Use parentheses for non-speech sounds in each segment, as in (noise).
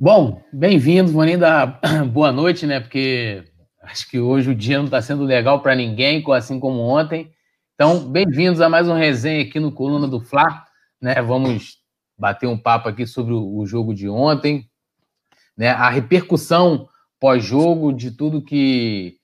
Bom, bem-vindos, vou nem dar boa noite, né? Porque acho que hoje o dia não está sendo legal para ninguém, assim como ontem. Então, bem-vindos a mais um resenha aqui no Coluna do Fla. Né? Vamos bater um papo aqui sobre o jogo de ontem, né? A repercussão pós-jogo de tudo que,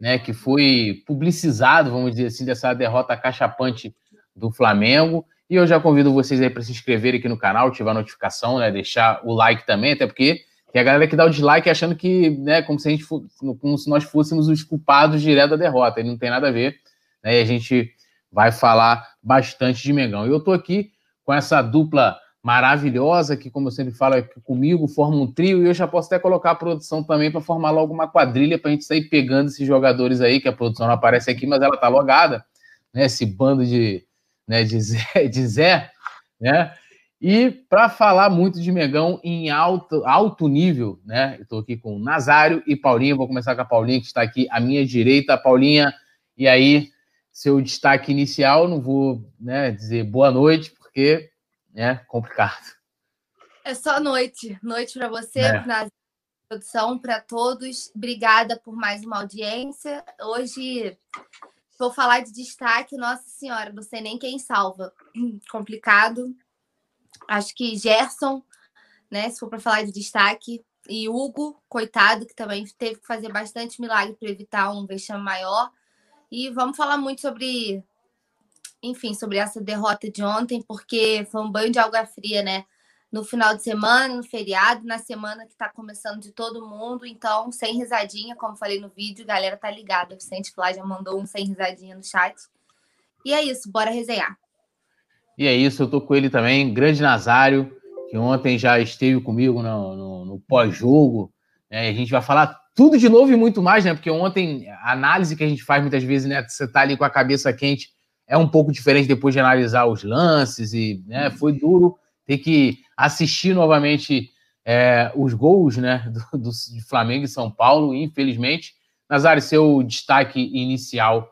né, que foi publicizado, vamos dizer assim, dessa derrota cachapante do Flamengo. E eu já convido vocês aí para se inscreverem aqui no canal, ativar a notificação, né? Deixar o like também, até porque tem a galera que dá o dislike achando que, né, como se, a gente, como se nós fôssemos os culpados direto da derrota. E não tem nada a ver. Né? E a gente vai falar bastante de Mengão. E eu tô aqui com essa dupla maravilhosa, que, como eu sempre falo, é comigo, forma um trio, e eu já posso até colocar a produção também para formar logo uma quadrilha para a gente sair pegando esses jogadores aí, que a produção não aparece aqui, mas ela tá logada, né? Esse bando de né, de Zé, (laughs) de Zé né? E para falar muito de Megão em alto, alto nível, né? Estou aqui com Nazário e Paulinha. Vou começar com a Paulinha, que está aqui à minha direita. Paulinha, e aí, seu destaque inicial, não vou né, dizer boa noite, porque é né, complicado. É só noite. Noite para você, é. produção, para todos. Obrigada por mais uma audiência. Hoje Vou falar de destaque, nossa senhora, não sei nem quem salva. (clears throat) Complicado. Acho que Gerson, né? Se for para falar de destaque, e Hugo, coitado, que também teve que fazer bastante milagre para evitar um vexame maior. E vamos falar muito sobre, enfim, sobre essa derrota de ontem, porque foi um banho de água fria, né? No final de semana, no feriado, na semana que está começando de todo mundo. Então, sem risadinha, como falei no vídeo, a galera tá ligada. O Vicente Flá já mandou um sem risadinha no chat. E é isso, bora resenhar. E é isso, eu tô com ele também, grande Nazário, que ontem já esteve comigo no, no, no pós-jogo. Né? A gente vai falar tudo de novo e muito mais, né? Porque ontem a análise que a gente faz muitas vezes, né? Você tá ali com a cabeça quente, é um pouco diferente depois de analisar os lances e, né? Foi duro ter que assistir novamente é, os gols né, (laughs) do, do, de Flamengo e São Paulo, infelizmente. Nazário, seu destaque inicial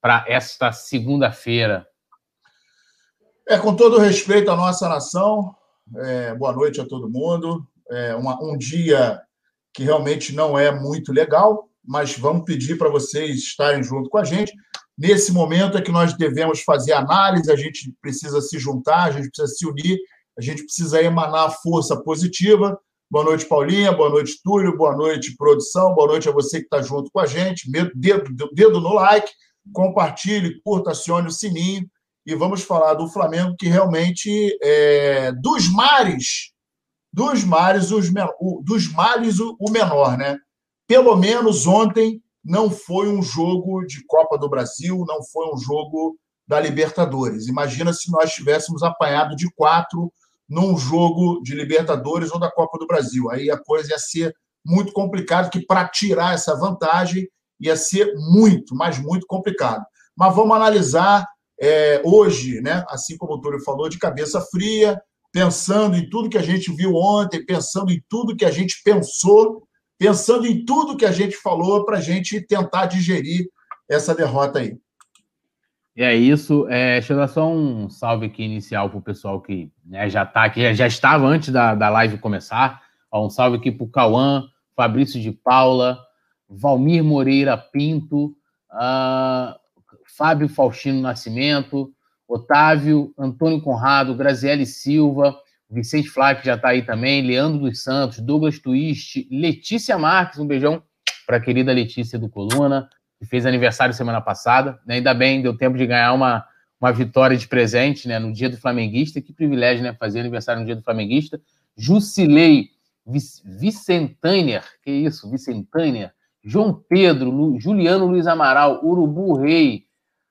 para esta segunda-feira. É, com todo respeito à nossa nação, é, boa noite a todo mundo. É uma, um dia que realmente não é muito legal, mas vamos pedir para vocês estarem junto com a gente. Nesse momento é que nós devemos fazer análise, a gente precisa se juntar, a gente precisa se unir a gente precisa emanar força positiva. Boa noite, Paulinha. Boa noite, Túlio. Boa noite, produção. Boa noite a você que está junto com a gente. Dedo, dedo no like, compartilhe, curta, acione o sininho. E vamos falar do Flamengo, que realmente é dos mares, dos mares, os, dos males o, o menor, né? Pelo menos ontem não foi um jogo de Copa do Brasil, não foi um jogo da Libertadores. Imagina se nós tivéssemos apanhado de quatro num jogo de Libertadores ou da Copa do Brasil. Aí a coisa ia ser muito complicada, que para tirar essa vantagem ia ser muito, mas muito complicado. Mas vamos analisar é, hoje, né, assim como o Túlio falou, de cabeça fria, pensando em tudo que a gente viu ontem, pensando em tudo que a gente pensou, pensando em tudo que a gente falou para a gente tentar digerir essa derrota aí. E é isso. É, deixa eu dar só um salve aqui inicial para o pessoal que né, já está aqui, já, já, estava antes da, da live começar. Ó, um salve aqui para o Cauã, Fabrício de Paula, Valmir Moreira Pinto, uh, Fábio Faustino Nascimento, Otávio, Antônio Conrado, Graziele Silva, Vicente Flá, que já está aí também, Leandro dos Santos, Douglas Twist, Letícia Marques, um beijão para a querida Letícia do Coluna, que fez aniversário semana passada. Né? Ainda bem, deu tempo de ganhar uma, uma vitória de presente né? no dia do Flamenguista. Que privilégio, né? Fazer aniversário no dia do Flamenguista. Jusilei Vicentânia, que isso, Vicentânia. João Pedro, Lu, Juliano Luiz Amaral, Urubu Rei,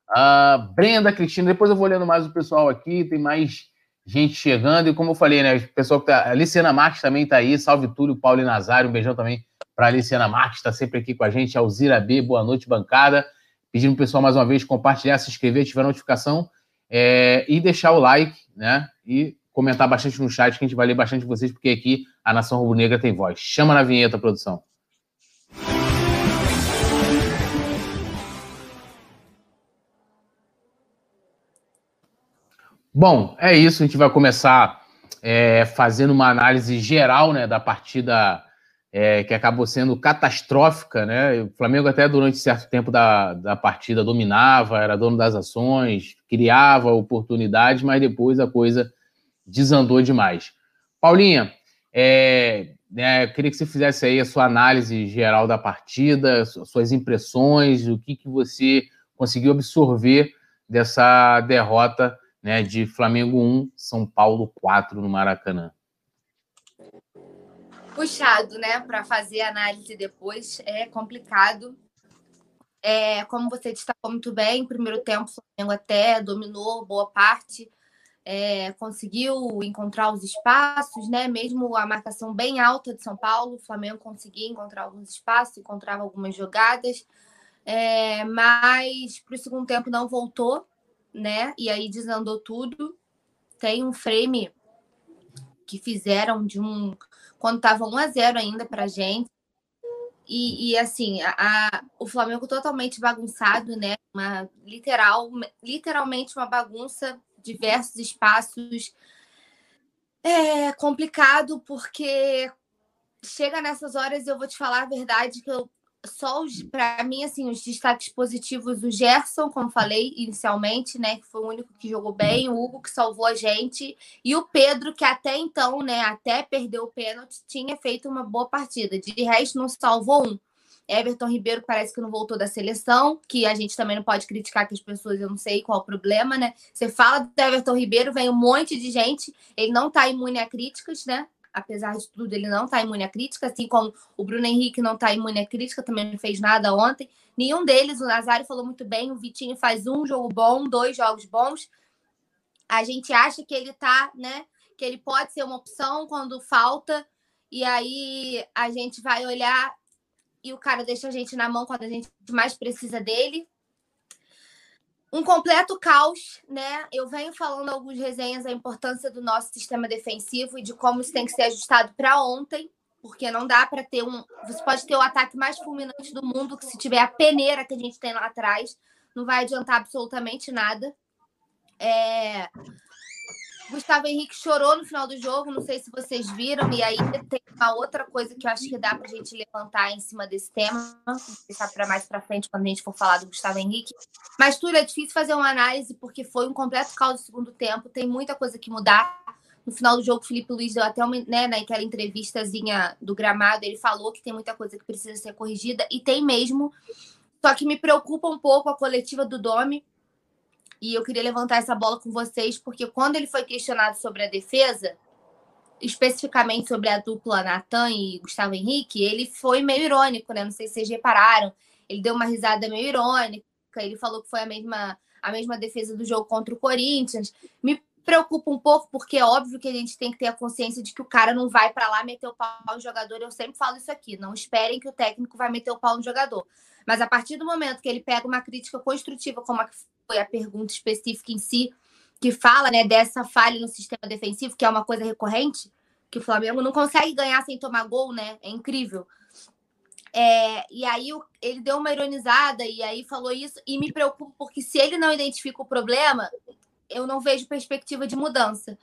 a Brenda Cristina. Depois eu vou lendo mais o pessoal aqui, tem mais gente chegando. E como eu falei, né? Pessoal que tá. A Luciana Marques também está aí. Salve Túlio, Paulo e Nazário. Um beijão também para a Aliciana Marques, está sempre aqui com a gente, Alzira B, boa noite, bancada. Pedindo o pessoal mais uma vez compartilhar, se inscrever, ativar a notificação é, e deixar o like, né? E comentar bastante no chat, que a gente vai ler bastante vocês, porque aqui a Nação Rubro-Negra tem voz. Chama na vinheta, produção. Bom, é isso. A gente vai começar é, fazendo uma análise geral né, da partida é, que acabou sendo catastrófica. Né? O Flamengo, até durante certo tempo da, da partida, dominava, era dono das ações, criava oportunidades, mas depois a coisa desandou demais. Paulinha, é, né, queria que você fizesse aí a sua análise geral da partida, suas impressões, o que, que você conseguiu absorver dessa derrota né, de Flamengo 1, São Paulo 4 no Maracanã. Puxado, né, para fazer análise depois, é complicado. É, como você destacou muito bem, primeiro tempo o Flamengo até dominou boa parte, é, conseguiu encontrar os espaços, né? Mesmo a marcação bem alta de São Paulo, o Flamengo conseguia encontrar alguns espaços, encontrava algumas jogadas, é, mas para o segundo tempo não voltou, né? E aí desandou tudo. Tem um frame que fizeram de um. quando estava 1 a 0 ainda para gente. E, e assim, a, a, o Flamengo totalmente bagunçado, né? Uma, literal, literalmente uma bagunça, diversos espaços. É complicado porque chega nessas horas, eu vou te falar a verdade, que eu só para mim assim os destaques positivos o Gerson, como falei inicialmente, né, que foi o único que jogou bem, o Hugo que salvou a gente e o Pedro que até então, né, até perdeu o pênalti, tinha feito uma boa partida. De resto não salvou um. Everton Ribeiro parece que não voltou da seleção, que a gente também não pode criticar que as pessoas, eu não sei qual o problema, né? Você fala do Everton Ribeiro, vem um monte de gente, ele não tá imune a críticas, né? Apesar de tudo, ele não está imune à crítica, assim como o Bruno Henrique não está imune à crítica, também não fez nada ontem. Nenhum deles, o Nazário falou muito bem, o Vitinho faz um jogo bom, dois jogos bons. A gente acha que ele tá, né? Que ele pode ser uma opção quando falta, e aí a gente vai olhar e o cara deixa a gente na mão quando a gente mais precisa dele um completo caos, né? Eu venho falando algumas resenhas da importância do nosso sistema defensivo e de como isso tem que ser ajustado para ontem, porque não dá para ter um. Você pode ter o ataque mais fulminante do mundo, que se tiver a peneira que a gente tem lá atrás, não vai adiantar absolutamente nada. É... Gustavo Henrique chorou no final do jogo, não sei se vocês viram, e aí tem uma outra coisa que eu acho que dá para a gente levantar em cima desse tema, deixar para mais para frente quando a gente for falar do Gustavo Henrique. Mas tudo é difícil fazer uma análise porque foi um completo caos no segundo tempo, tem muita coisa que mudar. No final do jogo, Felipe Luiz deu até uma, né, naquela entrevistazinha do gramado, ele falou que tem muita coisa que precisa ser corrigida, e tem mesmo. Só que me preocupa um pouco a coletiva do Domi, e eu queria levantar essa bola com vocês, porque quando ele foi questionado sobre a defesa, especificamente sobre a dupla Natan e Gustavo Henrique, ele foi meio irônico, né? Não sei se vocês repararam. Ele deu uma risada meio irônica, ele falou que foi a mesma, a mesma defesa do jogo contra o Corinthians. Me preocupa um pouco, porque é óbvio que a gente tem que ter a consciência de que o cara não vai para lá meter o pau no jogador. Eu sempre falo isso aqui. Não esperem que o técnico vai meter o pau no jogador. Mas a partir do momento que ele pega uma crítica construtiva, como a foi a pergunta específica em si, que fala né, dessa falha no sistema defensivo, que é uma coisa recorrente, que o Flamengo não consegue ganhar sem tomar gol, né? É incrível. É, e aí ele deu uma ironizada e aí falou isso, e me preocupa porque se ele não identifica o problema, eu não vejo perspectiva de mudança.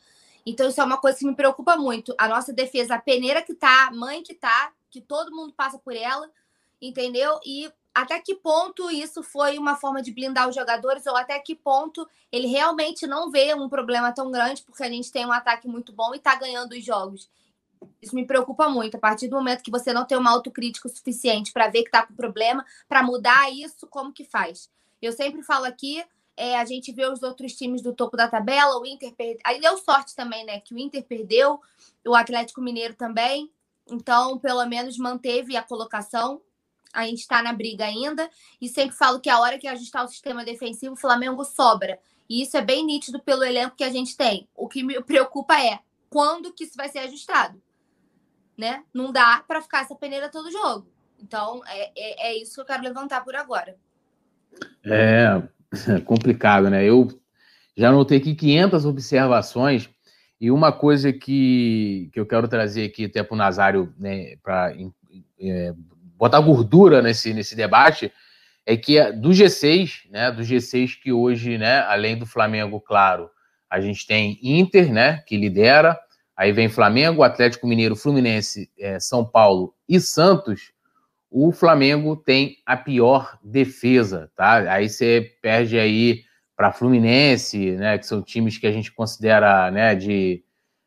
Então, isso é uma coisa que me preocupa muito. A nossa defesa, a peneira que tá, a mãe que tá, que todo mundo passa por ela, entendeu? E até que ponto isso foi uma forma de blindar os jogadores ou até que ponto ele realmente não vê um problema tão grande porque a gente tem um ataque muito bom e está ganhando os jogos. Isso me preocupa muito. A partir do momento que você não tem uma autocrítica suficiente para ver que está com problema, para mudar isso, como que faz? Eu sempre falo aqui, é, a gente vê os outros times do topo da tabela, o Inter perdeu. Aí deu sorte também, né? Que o Inter perdeu, o Atlético Mineiro também. Então, pelo menos manteve a colocação a gente está na briga ainda, e sempre falo que a hora que ajustar o sistema defensivo, o Flamengo sobra. E isso é bem nítido pelo elenco que a gente tem. O que me preocupa é quando que isso vai ser ajustado. Né? Não dá para ficar essa peneira todo jogo. Então, é, é, é, isso que eu quero levantar por agora. É, (laughs) complicado, né? Eu já anotei aqui 500 observações e uma coisa que, que eu quero trazer aqui até para o Nazário, né, para é, botar gordura nesse, nesse debate é que do G6, né, do G6 que hoje, né, além do Flamengo, claro, a gente tem Inter, né, que lidera, aí vem Flamengo, Atlético Mineiro, Fluminense, é, São Paulo e Santos, o Flamengo tem a pior defesa, tá? Aí você perde aí para Fluminense, né, que são times que a gente considera, né, de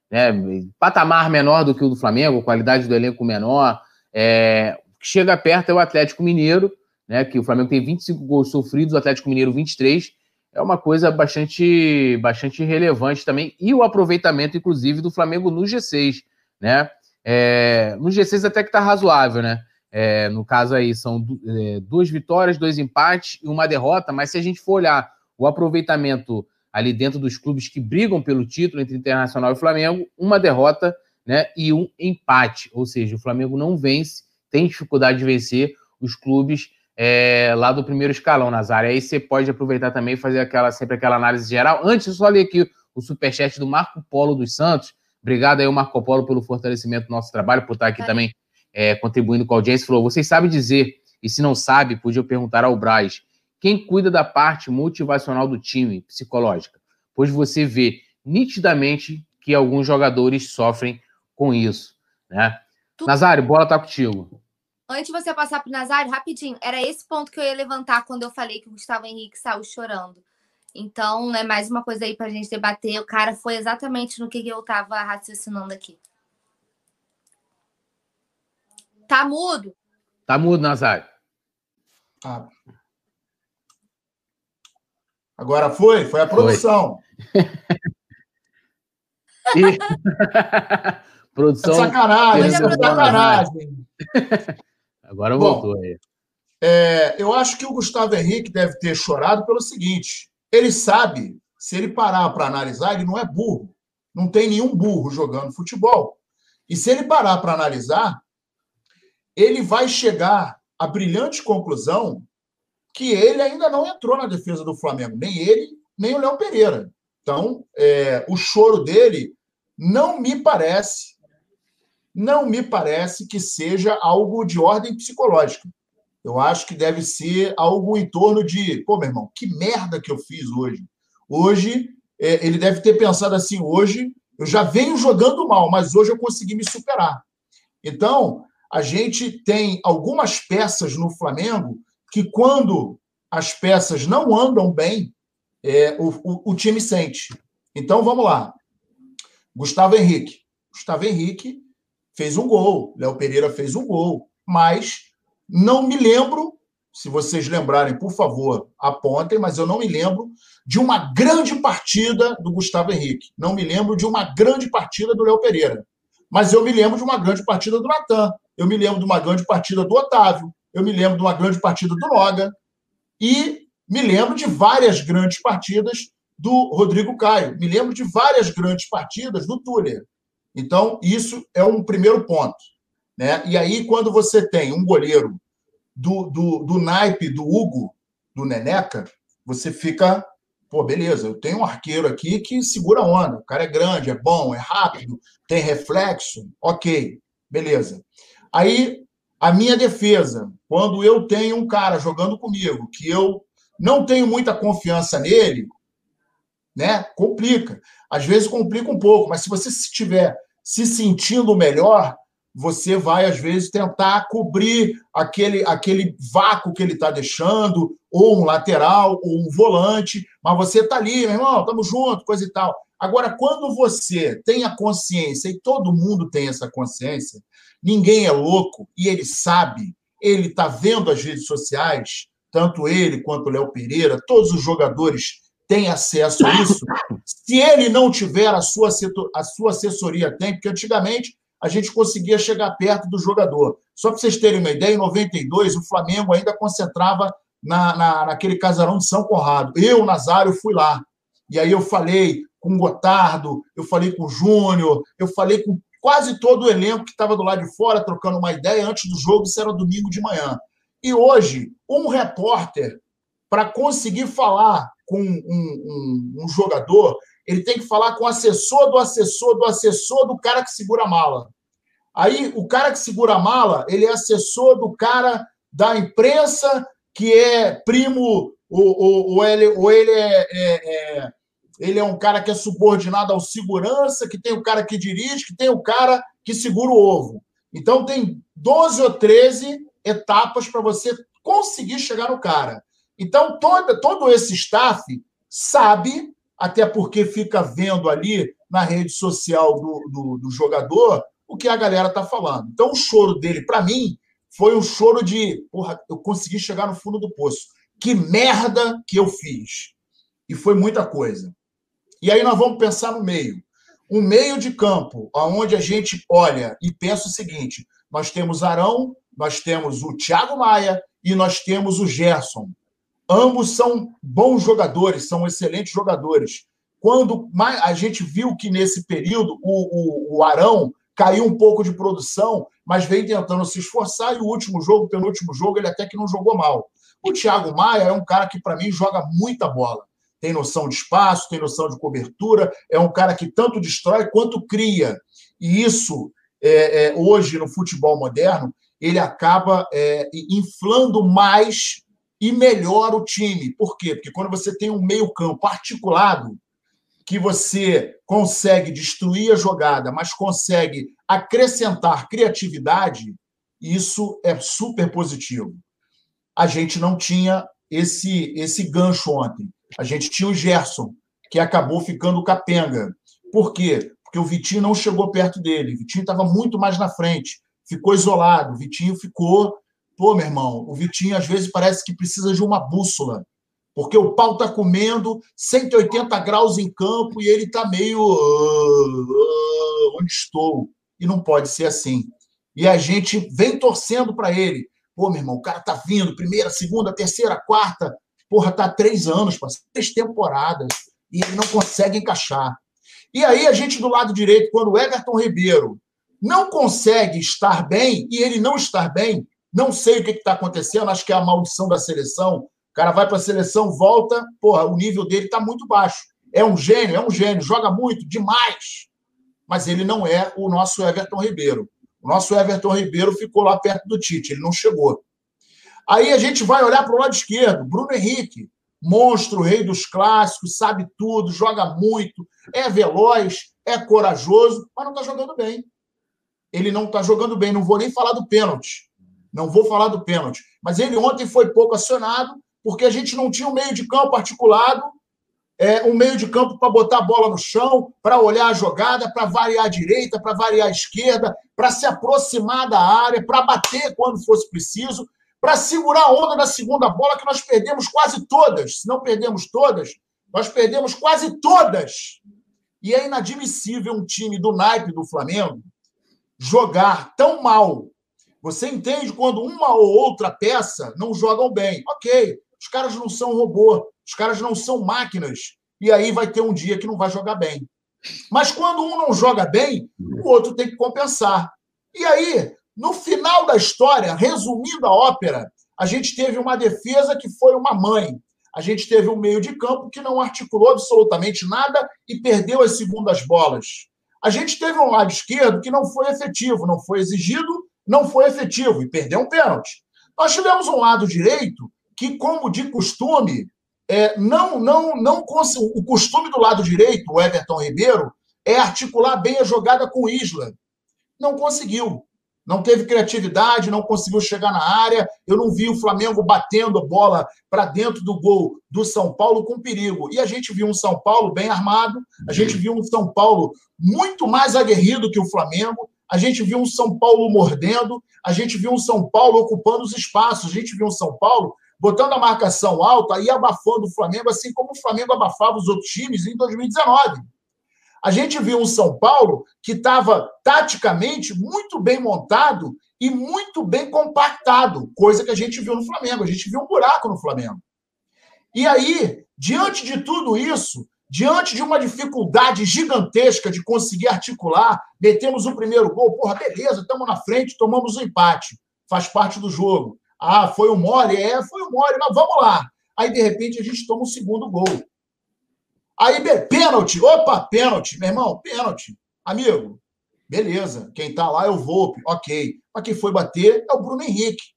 né, patamar menor do que o do Flamengo, qualidade do elenco menor. É, chega perto é o Atlético Mineiro, né, que o Flamengo tem 25 gols sofridos, o Atlético Mineiro 23. É uma coisa bastante, bastante relevante também. E o aproveitamento, inclusive, do Flamengo no G6, né? É, no G6 até que tá razoável, né? É, no caso aí, são é, duas vitórias, dois empates e uma derrota, mas se a gente for olhar o aproveitamento ali dentro dos clubes que brigam pelo título entre Internacional e Flamengo, uma derrota né, e um empate. Ou seja, o Flamengo não vence, tem dificuldade de vencer os clubes é, lá do primeiro escalão, Nazário. Aí você pode aproveitar também e fazer aquela, sempre aquela análise geral. Antes, eu só ler aqui o superchat do Marco Polo dos Santos. Obrigado aí, Marco Polo, pelo fortalecimento do nosso trabalho, por estar aqui é. também é, contribuindo com a audiência, falou: vocês sabem dizer, e se não sabe, podia perguntar ao Braz, quem cuida da parte motivacional do time, psicológica? Pois você vê nitidamente que alguns jogadores sofrem com isso. Né? Tu... Nazário, bola tá contigo. Antes de você passar para o Nazário, rapidinho, era esse ponto que eu ia levantar quando eu falei que o Gustavo Henrique saiu chorando. Então, é mais uma coisa aí para a gente debater. O cara foi exatamente no que eu estava raciocinando aqui. Tá mudo. Tá mudo, Nazário. Ah. Agora foi? Foi a produção. (laughs) e... (laughs) produção. É sacanagem, é sacanagem. (laughs) Agora voltou aí. É, eu acho que o Gustavo Henrique deve ter chorado pelo seguinte: ele sabe, se ele parar para analisar, ele não é burro. Não tem nenhum burro jogando futebol. E se ele parar para analisar, ele vai chegar à brilhante conclusão que ele ainda não entrou na defesa do Flamengo, nem ele, nem o Léo Pereira. Então, é, o choro dele não me parece, não me parece que seja algo de ordem psicológica. Eu acho que deve ser algo em torno de, pô, meu irmão, que merda que eu fiz hoje. Hoje, é, ele deve ter pensado assim: hoje eu já venho jogando mal, mas hoje eu consegui me superar. Então, a gente tem algumas peças no Flamengo que, quando as peças não andam bem, é, o, o, o time sente. Então, vamos lá. Gustavo Henrique. Gustavo Henrique fez um gol, Léo Pereira fez um gol, mas não me lembro, se vocês lembrarem, por favor, apontem, mas eu não me lembro de uma grande partida do Gustavo Henrique. Não me lembro de uma grande partida do Léo Pereira. Mas eu me lembro de uma grande partida do Natan eu me lembro de uma grande partida do Otávio, eu me lembro de uma grande partida do Noga e me lembro de várias grandes partidas do Rodrigo Caio, me lembro de várias grandes partidas do Tuller. Então, isso é um primeiro ponto. Né? E aí, quando você tem um goleiro do, do, do naipe do Hugo, do Neneca, você fica, pô, beleza, eu tenho um arqueiro aqui que segura a onda, o cara é grande, é bom, é rápido, tem reflexo, ok, beleza. Aí, a minha defesa, quando eu tenho um cara jogando comigo que eu não tenho muita confiança nele, né? Complica. Às vezes complica um pouco, mas se você estiver se sentindo melhor, você vai, às vezes, tentar cobrir aquele, aquele vácuo que ele está deixando, ou um lateral, ou um volante, mas você está ali, meu irmão, estamos juntos, coisa e tal. Agora, quando você tem a consciência, e todo mundo tem essa consciência, Ninguém é louco e ele sabe. Ele está vendo as redes sociais, tanto ele quanto o Léo Pereira, todos os jogadores têm acesso a isso. Se ele não tiver, a sua, a sua assessoria tem, porque antigamente a gente conseguia chegar perto do jogador. Só para vocês terem uma ideia, em 92, o Flamengo ainda concentrava na, na, naquele casarão de São Conrado. Eu, Nazário, fui lá. E aí eu falei com o Gotardo, eu falei com o Júnior, eu falei com quase todo o elenco que estava do lado de fora trocando uma ideia antes do jogo, isso era domingo de manhã. E hoje, um repórter, para conseguir falar com um, um, um, jogador, ele tem que falar com o assessor do assessor do assessor do cara que segura a mala. Aí, o cara que segura a mala, ele é assessor do cara da imprensa, que é primo, ou, ou, ou ele, ou ele é, é, é ele é um cara que é subordinado ao segurança, que tem o cara que dirige, que tem o cara que segura o ovo. Então, tem 12 ou 13 etapas para você conseguir chegar no cara. Então, todo, esse staff sabe, até porque fica vendo ali na rede social do, do, do jogador o que a galera está falando. Então, o choro dele, para mim, foi um choro de, porra, eu consegui chegar no fundo do poço. Que merda que eu fiz. E foi muita coisa. E aí nós vamos pensar no meio. Um meio de campo, onde a gente olha e pensa o seguinte: nós temos Arão, nós temos o Thiago Maia e nós temos o Gerson. Ambos são bons jogadores, são excelentes jogadores. Quando a gente viu que nesse período o, o, o Arão caiu um pouco de produção, mas vem tentando se esforçar, e o último jogo, penúltimo jogo, ele até que não jogou mal. O Thiago Maia é um cara que, para mim, joga muita bola. Tem noção de espaço, tem noção de cobertura, é um cara que tanto destrói quanto cria. E isso, é, é, hoje, no futebol moderno, ele acaba é, inflando mais e melhor o time. Por quê? Porque quando você tem um meio-campo articulado, que você consegue destruir a jogada, mas consegue acrescentar criatividade, isso é super positivo. A gente não tinha esse esse gancho ontem. A gente tinha o Gerson, que acabou ficando capenga. Por quê? Porque o Vitinho não chegou perto dele. O Vitinho estava muito mais na frente, ficou isolado. O Vitinho ficou. Pô, meu irmão, o Vitinho às vezes parece que precisa de uma bússola porque o pau está comendo 180 graus em campo e ele está meio. Uh, onde estou? E não pode ser assim. E a gente vem torcendo para ele. Pô, meu irmão, o cara tá vindo, primeira, segunda, terceira, quarta. Porra, tá três anos, três temporadas. E ele não consegue encaixar. E aí a gente do lado direito, quando o Everton Ribeiro não consegue estar bem, e ele não estar bem, não sei o que está acontecendo, acho que é a maldição da seleção, cara vai para a seleção, volta, porra, o nível dele está muito baixo. É um gênio, é um gênio, joga muito, demais. Mas ele não é o nosso Everton Ribeiro. O nosso Everton Ribeiro ficou lá perto do Tite, ele não chegou. Aí a gente vai olhar para o lado esquerdo, Bruno Henrique, monstro, rei dos clássicos, sabe tudo, joga muito, é veloz, é corajoso, mas não está jogando bem. Ele não está jogando bem, não vou nem falar do pênalti. Não vou falar do pênalti. Mas ele ontem foi pouco acionado porque a gente não tinha um meio de campo articulado, é, um meio de campo para botar a bola no chão, para olhar a jogada, para variar a direita, para variar a esquerda, para se aproximar da área, para bater quando fosse preciso, para segurar a onda da segunda bola, que nós perdemos quase todas. Se não perdemos todas, nós perdemos quase todas. E é inadmissível um time do naipe do Flamengo jogar tão mal. Você entende quando uma ou outra peça não jogam bem. Ok, os caras não são robô, os caras não são máquinas. E aí vai ter um dia que não vai jogar bem. Mas quando um não joga bem, o outro tem que compensar. E aí, no final da história, resumindo a ópera, a gente teve uma defesa que foi uma mãe. A gente teve um meio de campo que não articulou absolutamente nada e perdeu as segundas bolas. A gente teve um lado esquerdo que não foi efetivo, não foi exigido, não foi efetivo e perdeu um pênalti. Nós tivemos um lado direito que, como de costume, é, não, não, não o costume do lado direito, o Everton Ribeiro, é articular bem a jogada com o Isla. Não conseguiu. Não teve criatividade, não conseguiu chegar na área. Eu não vi o Flamengo batendo a bola para dentro do gol do São Paulo com perigo. E a gente viu um São Paulo bem armado, a gente viu um São Paulo muito mais aguerrido que o Flamengo, a gente viu um São Paulo mordendo, a gente viu um São Paulo ocupando os espaços, a gente viu um São Paulo botando a marcação alta e abafando o Flamengo, assim como o Flamengo abafava os outros times em 2019. A gente viu um São Paulo que estava taticamente muito bem montado e muito bem compactado, coisa que a gente viu no Flamengo. A gente viu um buraco no Flamengo. E aí, diante de tudo isso, diante de uma dificuldade gigantesca de conseguir articular, metemos o primeiro gol, porra, beleza, estamos na frente, tomamos o um empate, faz parte do jogo. Ah, foi o mole? É, foi o mole, mas vamos lá. Aí, de repente, a gente toma o um segundo gol. Aí, pênalti. Opa, pênalti. Meu irmão, pênalti. Amigo, beleza. Quem tá lá é o Volpe. Ok. Mas quem foi bater é o Bruno Henrique.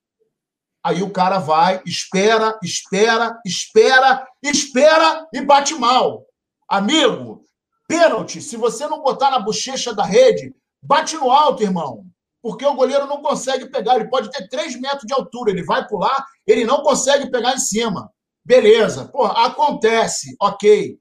Aí o cara vai, espera, espera, espera, espera e bate mal. Amigo, pênalti, se você não botar na bochecha da rede, bate no alto, irmão. Porque o goleiro não consegue pegar. Ele pode ter 3 metros de altura, ele vai pular, ele não consegue pegar em cima. Beleza, pô, acontece, ok.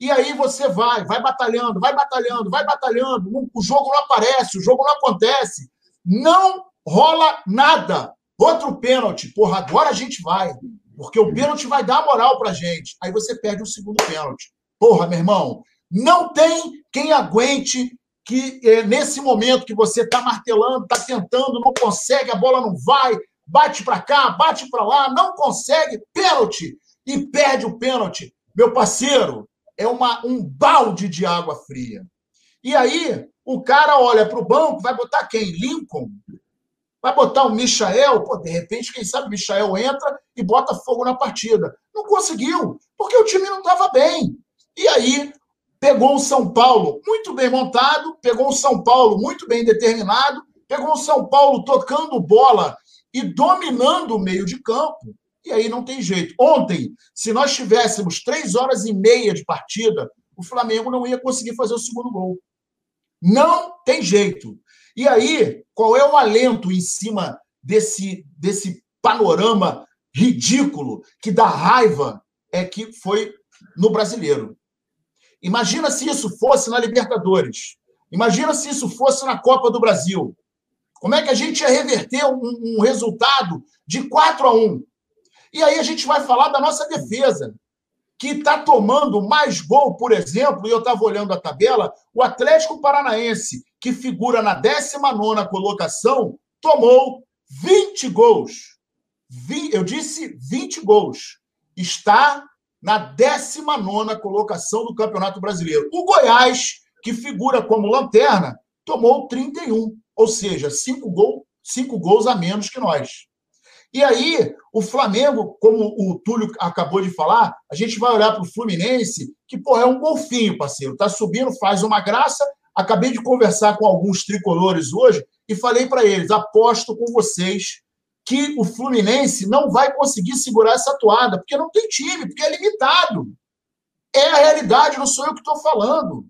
E aí você vai, vai batalhando, vai batalhando, vai batalhando. O jogo não aparece, o jogo não acontece. Não rola nada. Outro pênalti. Porra, agora a gente vai. Porque o pênalti vai dar moral pra gente. Aí você perde o segundo pênalti. Porra, meu irmão, não tem quem aguente que é, nesse momento que você está martelando, está tentando, não consegue, a bola não vai, bate para cá, bate para lá, não consegue, pênalti e perde o pênalti. Meu parceiro, é uma, um balde de água fria. E aí, o cara olha para o banco, vai botar quem? Lincoln? Vai botar o Michael? Pô, de repente, quem sabe o Michael entra e bota fogo na partida. Não conseguiu, porque o time não estava bem. E aí, pegou o São Paulo muito bem montado, pegou o São Paulo muito bem determinado, pegou o São Paulo tocando bola e dominando o meio de campo. E aí não tem jeito. Ontem, se nós tivéssemos três horas e meia de partida, o Flamengo não ia conseguir fazer o segundo gol. Não tem jeito. E aí, qual é o alento em cima desse, desse panorama ridículo que dá raiva? É que foi no brasileiro. Imagina se isso fosse na Libertadores. Imagina se isso fosse na Copa do Brasil. Como é que a gente ia reverter um, um resultado de 4 a 1? E aí a gente vai falar da nossa defesa, que está tomando mais gol, por exemplo, e eu estava olhando a tabela, o Atlético Paranaense, que figura na 19 colocação, tomou 20 gols. Eu disse 20 gols. Está na 19 colocação do Campeonato Brasileiro. O Goiás, que figura como lanterna, tomou 31, ou seja, 5 gol, cinco gols a menos que nós. E aí, o Flamengo, como o Túlio acabou de falar, a gente vai olhar para o Fluminense, que, pô, é um golfinho, parceiro. Tá subindo, faz uma graça. Acabei de conversar com alguns tricolores hoje e falei para eles: aposto com vocês que o Fluminense não vai conseguir segurar essa toada, porque não tem time, porque é limitado. É a realidade, não sou eu que estou falando.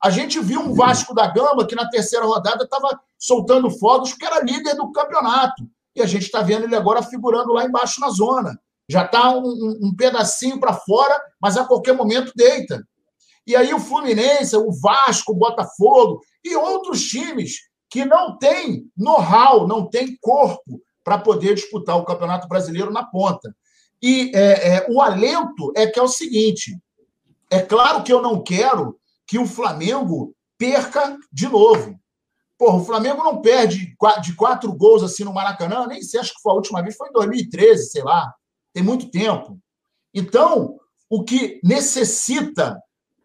A gente viu um Vasco da Gama que na terceira rodada estava soltando fogos porque era líder do campeonato e a gente está vendo ele agora figurando lá embaixo na zona. Já está um, um, pedacinho para fora, mas a qualquer momento deita. E aí o Fluminense, o Vasco, o Botafogo e outros times que não têm know-how, não têm corpo para poder disputar o Campeonato Brasileiro na ponta. E é, é, o alento é que é o seguinte: é claro que eu não quero que o Flamengo perca de novo. Porra, o Flamengo não perde de quatro gols assim no Maracanã, nem sei, acho que foi a última vez, foi em 2013, sei lá. Tem muito tempo. Então, o que necessita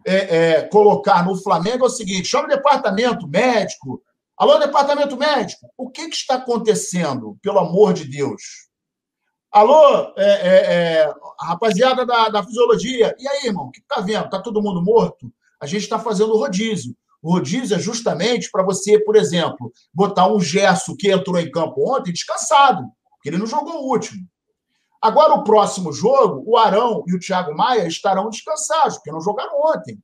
é, é, colocar no Flamengo é o seguinte: chama o departamento médico. Alô, departamento médico, o que, que está acontecendo, pelo amor de Deus? Alô, é, é, é rapaziada da, da fisiologia, e aí, irmão, o que está vendo? Está todo mundo morto? A gente está fazendo rodízio. O rodízio é justamente para você, por exemplo, botar um gesso que entrou em campo ontem descansado, porque ele não jogou o último. Agora, o próximo jogo, o Arão e o Thiago Maia estarão descansados, porque não jogaram ontem.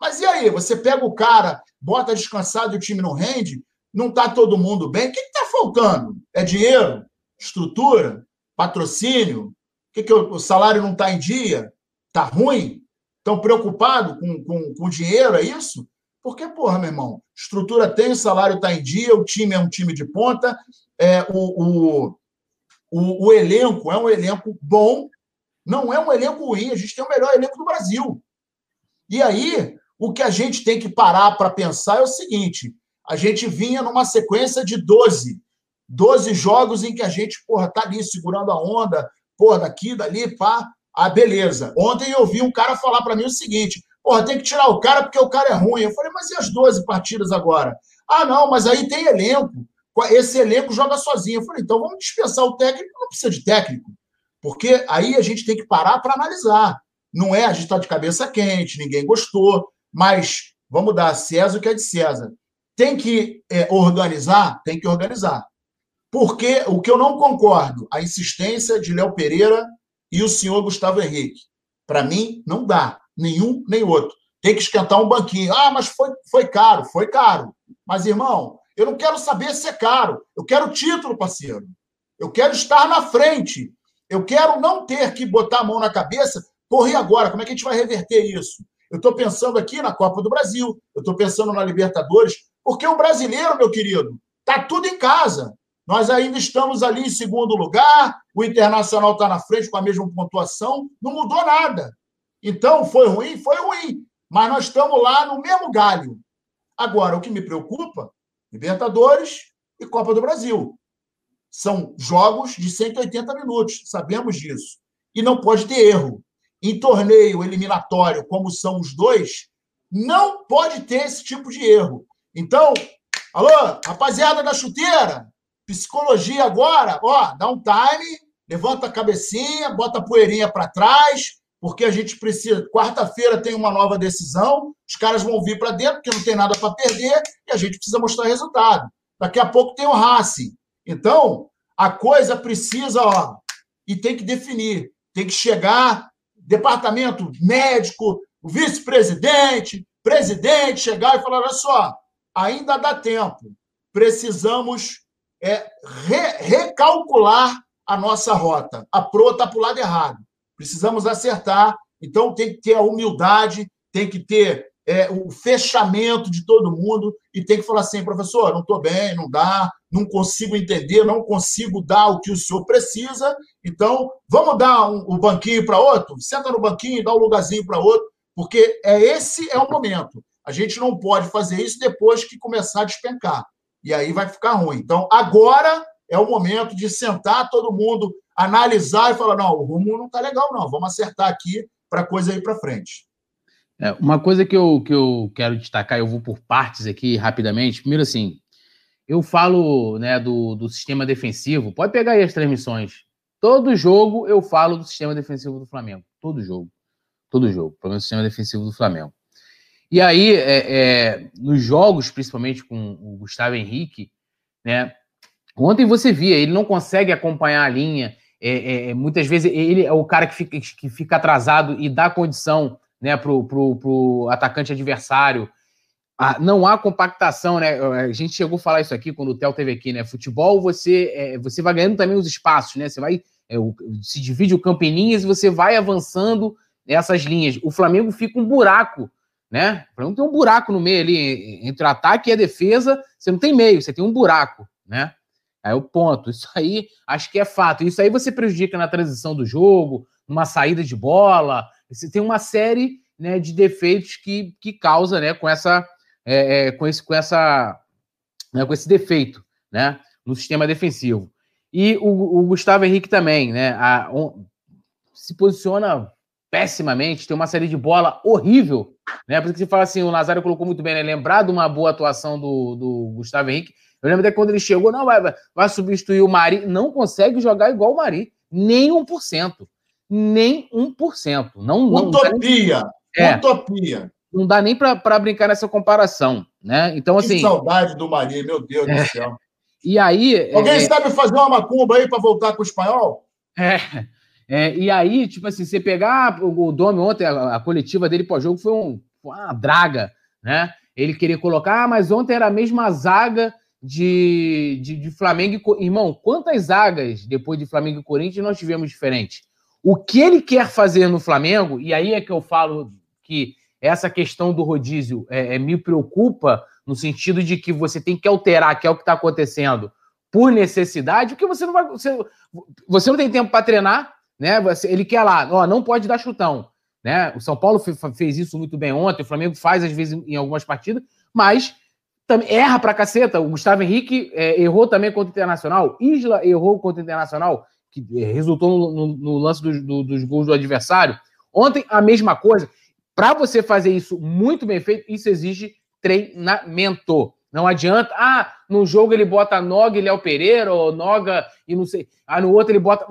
Mas e aí? Você pega o cara, bota descansado e o time não rende? Não está todo mundo bem? O que está faltando? É dinheiro? Estrutura? Patrocínio? O que, que o salário não está em dia? Está ruim? Estão preocupados com, com, com dinheiro? É isso? Porque, porra, meu irmão, estrutura tem, o salário está em dia, o time é um time de ponta, é, o, o, o, o elenco é um elenco bom, não é um elenco ruim, a gente tem o melhor elenco do Brasil. E aí, o que a gente tem que parar para pensar é o seguinte: a gente vinha numa sequência de 12. 12 jogos em que a gente, porra, tá ali segurando a onda, porra, daqui, dali, pá. Ah, beleza. Ontem eu vi um cara falar para mim o seguinte: Porra, tem que tirar o cara porque o cara é ruim. Eu falei, mas e as 12 partidas agora? Ah, não, mas aí tem elenco. Esse elenco joga sozinho. Eu falei, então vamos dispensar o técnico, não precisa de técnico. Porque aí a gente tem que parar para analisar. Não é a gente está de cabeça quente, ninguém gostou, mas vamos dar César o que é de César. Tem que é, organizar? Tem que organizar. Porque o que eu não concordo, a insistência de Léo Pereira e o senhor Gustavo Henrique. Para mim, não dá nenhum nem outro. tem que esquentar um banquinho. Ah, mas foi, foi caro, foi caro. Mas, irmão, eu não quero saber se é caro. Eu quero título, parceiro. Eu quero estar na frente. Eu quero não ter que botar a mão na cabeça. Porra, e agora? Como é que a gente vai reverter isso? Eu estou pensando aqui na Copa do Brasil, eu estou pensando na Libertadores, porque o brasileiro, meu querido, tá tudo em casa. Nós ainda estamos ali em segundo lugar, o Internacional está na frente com a mesma pontuação, não mudou nada. Então, foi ruim? Foi ruim. Mas nós estamos lá no mesmo galho. Agora, o que me preocupa, Libertadores e Copa do Brasil. São jogos de 180 minutos, sabemos disso. E não pode ter erro. Em torneio eliminatório, como são os dois, não pode ter esse tipo de erro. Então, alô, rapaziada da chuteira, Psicologia agora, ó, dá um time, levanta a cabecinha, bota a poeirinha para trás, porque a gente precisa. Quarta-feira tem uma nova decisão, os caras vão vir para dentro, porque não tem nada para perder, e a gente precisa mostrar resultado. Daqui a pouco tem o Racing. Então, a coisa precisa, ó, e tem que definir, tem que chegar, departamento médico, o vice-presidente, presidente, chegar e falar: olha só, ainda dá tempo, precisamos é re, recalcular a nossa rota. A proa está para o lado errado. Precisamos acertar. Então, tem que ter a humildade, tem que ter é, o fechamento de todo mundo e tem que falar assim, professor, não estou bem, não dá, não consigo entender, não consigo dar o que o senhor precisa, então vamos dar um, o banquinho para outro? Senta no banquinho, dá um lugarzinho para outro, porque é esse é o momento. A gente não pode fazer isso depois que começar a despencar e aí vai ficar ruim. Então, agora é o momento de sentar todo mundo, analisar e falar: não, o rumo não está legal, não, vamos acertar aqui para a coisa ir para frente. É, uma coisa que eu, que eu quero destacar, eu vou por partes aqui rapidamente. Primeiro, assim, eu falo né, do, do sistema defensivo, pode pegar aí as transmissões. Todo jogo eu falo do sistema defensivo do Flamengo. Todo jogo. Todo jogo. Pelo menos o sistema defensivo do Flamengo. E aí, é, é, nos jogos, principalmente com o Gustavo Henrique, né? Ontem você via, ele não consegue acompanhar a linha. É, é, é muitas vezes ele é o cara que fica, que fica atrasado e dá condição né, pro, pro, pro atacante adversário. Ah, não há compactação, né? A gente chegou a falar isso aqui quando o Theo teve aqui, né? Futebol, você, é, você vai ganhando também os espaços, né? Você vai. É, se divide o campo em linhas e você vai avançando essas linhas. O Flamengo fica um buraco né? Não tem um buraco no meio ali entre o ataque e a defesa, você não tem meio, você tem um buraco, né? É o ponto. Isso aí acho que é fato. Isso aí você prejudica na transição do jogo, numa saída de bola. Você tem uma série né, de defeitos que, que causa, né, com essa, é, é, com esse, com essa, né, com esse defeito, né, no sistema defensivo. E o, o Gustavo Henrique também, né, a, se posiciona pessimamente, tem uma série de bola horrível, né? Por isso que você fala assim, o Nazário colocou muito bem, né? Lembrar de uma boa atuação do, do Gustavo Henrique. Eu lembro até quando ele chegou, não, vai, vai substituir o Mari, não consegue jogar igual o Mari, nem 1%. Nem 1%. Não, não, Utopia! É, Utopia! Não dá nem para brincar nessa comparação, né? Então, assim. Que saudade do Mari, meu Deus é, do céu. E aí. Alguém é, sabe fazer uma macumba aí para voltar com o espanhol? É. É, e aí, tipo assim, você pegar o, o Domi ontem, a, a coletiva dele pós-jogo foi um, uma draga, né? Ele queria colocar, ah, mas ontem era a mesma zaga de, de, de Flamengo e Irmão, quantas zagas depois de Flamengo e Corinthians nós tivemos diferentes? O que ele quer fazer no Flamengo, e aí é que eu falo que essa questão do rodízio é, é, me preocupa no sentido de que você tem que alterar, que é o que está acontecendo, por necessidade, porque você não vai. Você, você não tem tempo para treinar, né? Ele quer lá, ó, não pode dar chutão. Né? O São Paulo fez isso muito bem ontem, o Flamengo faz às vezes em algumas partidas, mas erra pra caceta. O Gustavo Henrique é, errou também contra o Internacional, Isla errou contra o Internacional, que é, resultou no, no, no lance dos, do, dos gols do adversário. Ontem, a mesma coisa. Para você fazer isso muito bem feito, isso exige treinamento. Não adianta, ah, no jogo ele bota Noga e Léo Pereira, ou Noga e não sei. Ah, no outro ele bota.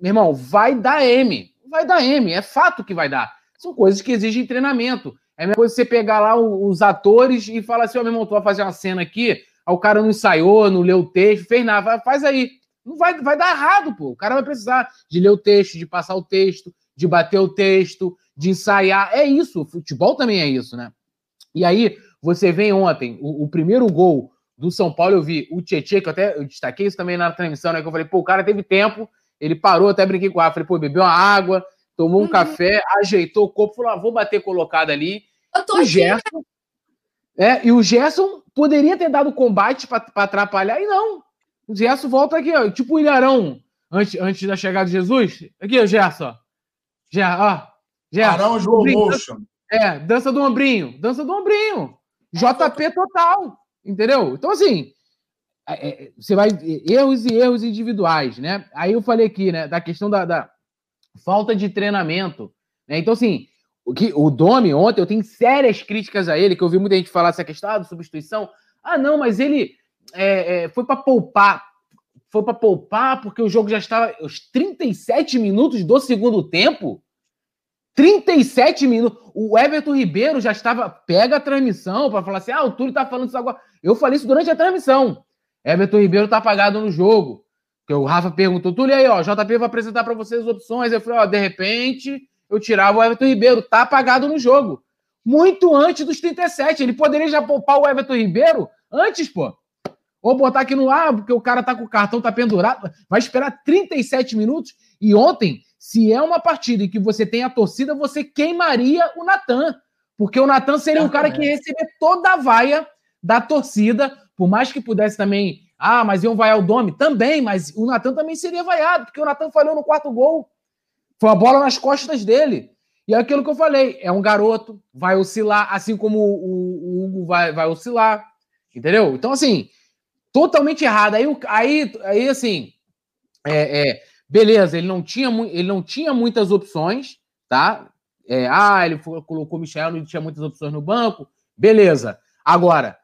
Meu irmão, vai dar M. Vai dar M, é fato que vai dar. São coisas que exigem treinamento. É a mesma coisa você pegar lá os atores e falar assim: ó, oh, meu irmão, tu vai fazer uma cena aqui, aí o cara não ensaiou, não leu o texto, fez nada, faz aí. Não vai, vai dar errado, pô. O cara vai precisar de ler o texto, de passar o texto, de bater o texto, de ensaiar. É isso, futebol também é isso, né? E aí, você vem ontem, o, o primeiro gol do São Paulo, eu vi o Tietchan, que eu até eu destaquei isso também na transmissão, né? Que eu falei, pô, o cara teve tempo, ele parou, até brinquei com o Falei, pô, bebeu uma água, tomou um uhum. café, ajeitou o corpo, falou, ah, vou bater colocado ali. Eu tô o Gerson. É, e o Gerson poderia ter dado combate para atrapalhar, e não. O Gerson volta aqui, ó, tipo o Ilharão, antes, antes da chegada de Jesus. Aqui, o Gerson. Já, ó. Gerson. Arão motion. É, dança do ombrinho. Dança do ombrinho. JP total. Entendeu? Então, assim, é, é, você vai. Erros e erros individuais, né? Aí eu falei aqui, né, da questão da, da falta de treinamento. Né? Então, assim, o, que, o Domi, ontem, eu tenho sérias críticas a ele, que eu vi muita gente falar essa questão ah, substituição. Ah, não, mas ele é, é, foi para poupar. Foi para poupar porque o jogo já estava. Os 37 minutos do segundo tempo. 37 minutos. O Everton Ribeiro já estava. Pega a transmissão para falar assim: ah, o Túlio tá falando isso agora. Eu falei isso durante a transmissão. Everton Ribeiro tá apagado no jogo. Que o Rafa perguntou: Túlio, aí, ó, JP vai apresentar para vocês as opções. Eu falei: ó, de repente eu tirava o Everton Ribeiro. Tá apagado no jogo. Muito antes dos 37. Ele poderia já poupar o Everton Ribeiro antes, pô. Ou botar aqui no ar, porque o cara tá com o cartão, tá pendurado. Vai esperar 37 minutos. E ontem se é uma partida em que você tem a torcida, você queimaria o Natan. Porque o Natan seria um cara que ia receber toda a vaia da torcida, por mais que pudesse também. Ah, mas iam vaiar o Domi? Também, mas o Natan também seria vaiado, porque o Natan falhou no quarto gol. Foi a bola nas costas dele. E é aquilo que eu falei: é um garoto, vai oscilar, assim como o, Hugo vai, vai oscilar. Entendeu? Então, assim, totalmente errado. Aí, aí, aí assim, é, é, Beleza, ele não tinha, ele não tinha muitas opções, tá? É, ah, ele colocou o Michel, não tinha muitas opções no banco. Beleza. Agora,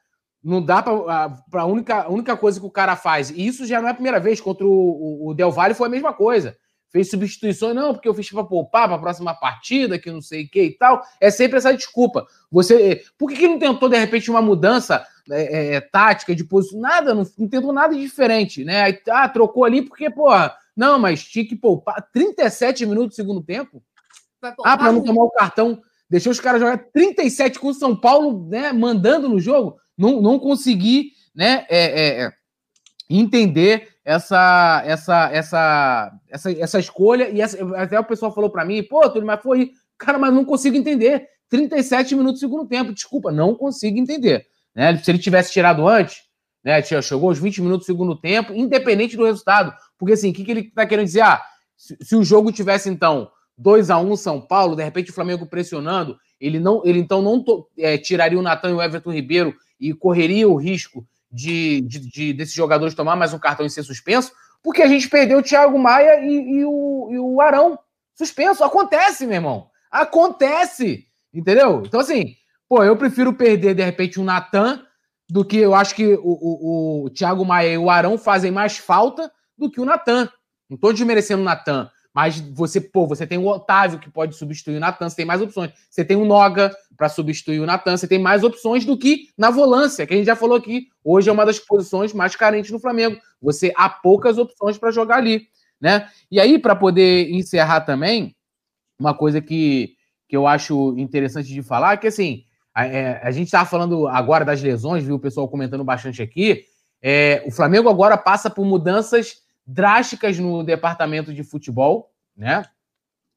não dá para a única, única coisa que o cara faz, e isso já não é a primeira vez, contra o, o, o Del Valle foi a mesma coisa. Fez substituições, não, porque eu fiz para poupar para a próxima partida, que não sei o que e tal. É sempre essa desculpa. Você, por que, que não tentou, de repente, uma mudança é, é, tática de posição? Nada, não, não tentou nada diferente, né? Aí, ah, trocou ali porque, porra não, mas tinha que poupar 37 minutos do segundo tempo. Ah, para não tomar o cartão. Deixou os caras jogar 37 com o São Paulo, né? Mandando no jogo. Não, não consegui, né? É, é, é, entender essa, essa, essa, essa, essa escolha. E essa, até o pessoal falou para mim, pô, tudo mas foi. Cara, mas não consigo entender. 37 minutos do segundo tempo. Desculpa, não consigo entender. Né? Se ele tivesse tirado antes, né? Chegou aos 20 minutos do segundo tempo, independente do resultado. Porque assim, o que, que ele está querendo dizer? Ah, se, se, o jogo tivesse, então, 2 a 1 São Paulo, de repente o Flamengo pressionando, ele não, ele então não to, é, tiraria o Natan e o Everton Ribeiro e correria o risco de, de, de, desses jogadores tomar mais um cartão e ser suspenso, porque a gente perdeu o Thiago Maia e, e, o, e o Arão suspenso. Acontece, meu irmão. Acontece. Entendeu? Então, assim, pô, eu prefiro perder, de repente, um Natan do que eu acho que o, o, o Thiago Maia e o Arão fazem mais falta do que o Natan. Não estou desmerecendo o Natan, mas você, pô, você tem o Otávio que pode substituir o Natan, você tem mais opções. Você tem o Noga para substituir o Natan, você tem mais opções do que na volância, que a gente já falou aqui. Hoje é uma das posições mais carentes no Flamengo. Você há poucas opções para jogar ali, né? E aí, para poder encerrar também, uma coisa que, que eu acho interessante de falar, é que assim, a, é, a gente estava falando agora das lesões, viu o pessoal comentando bastante aqui. É, o Flamengo agora passa por mudanças drásticas no departamento de futebol, né?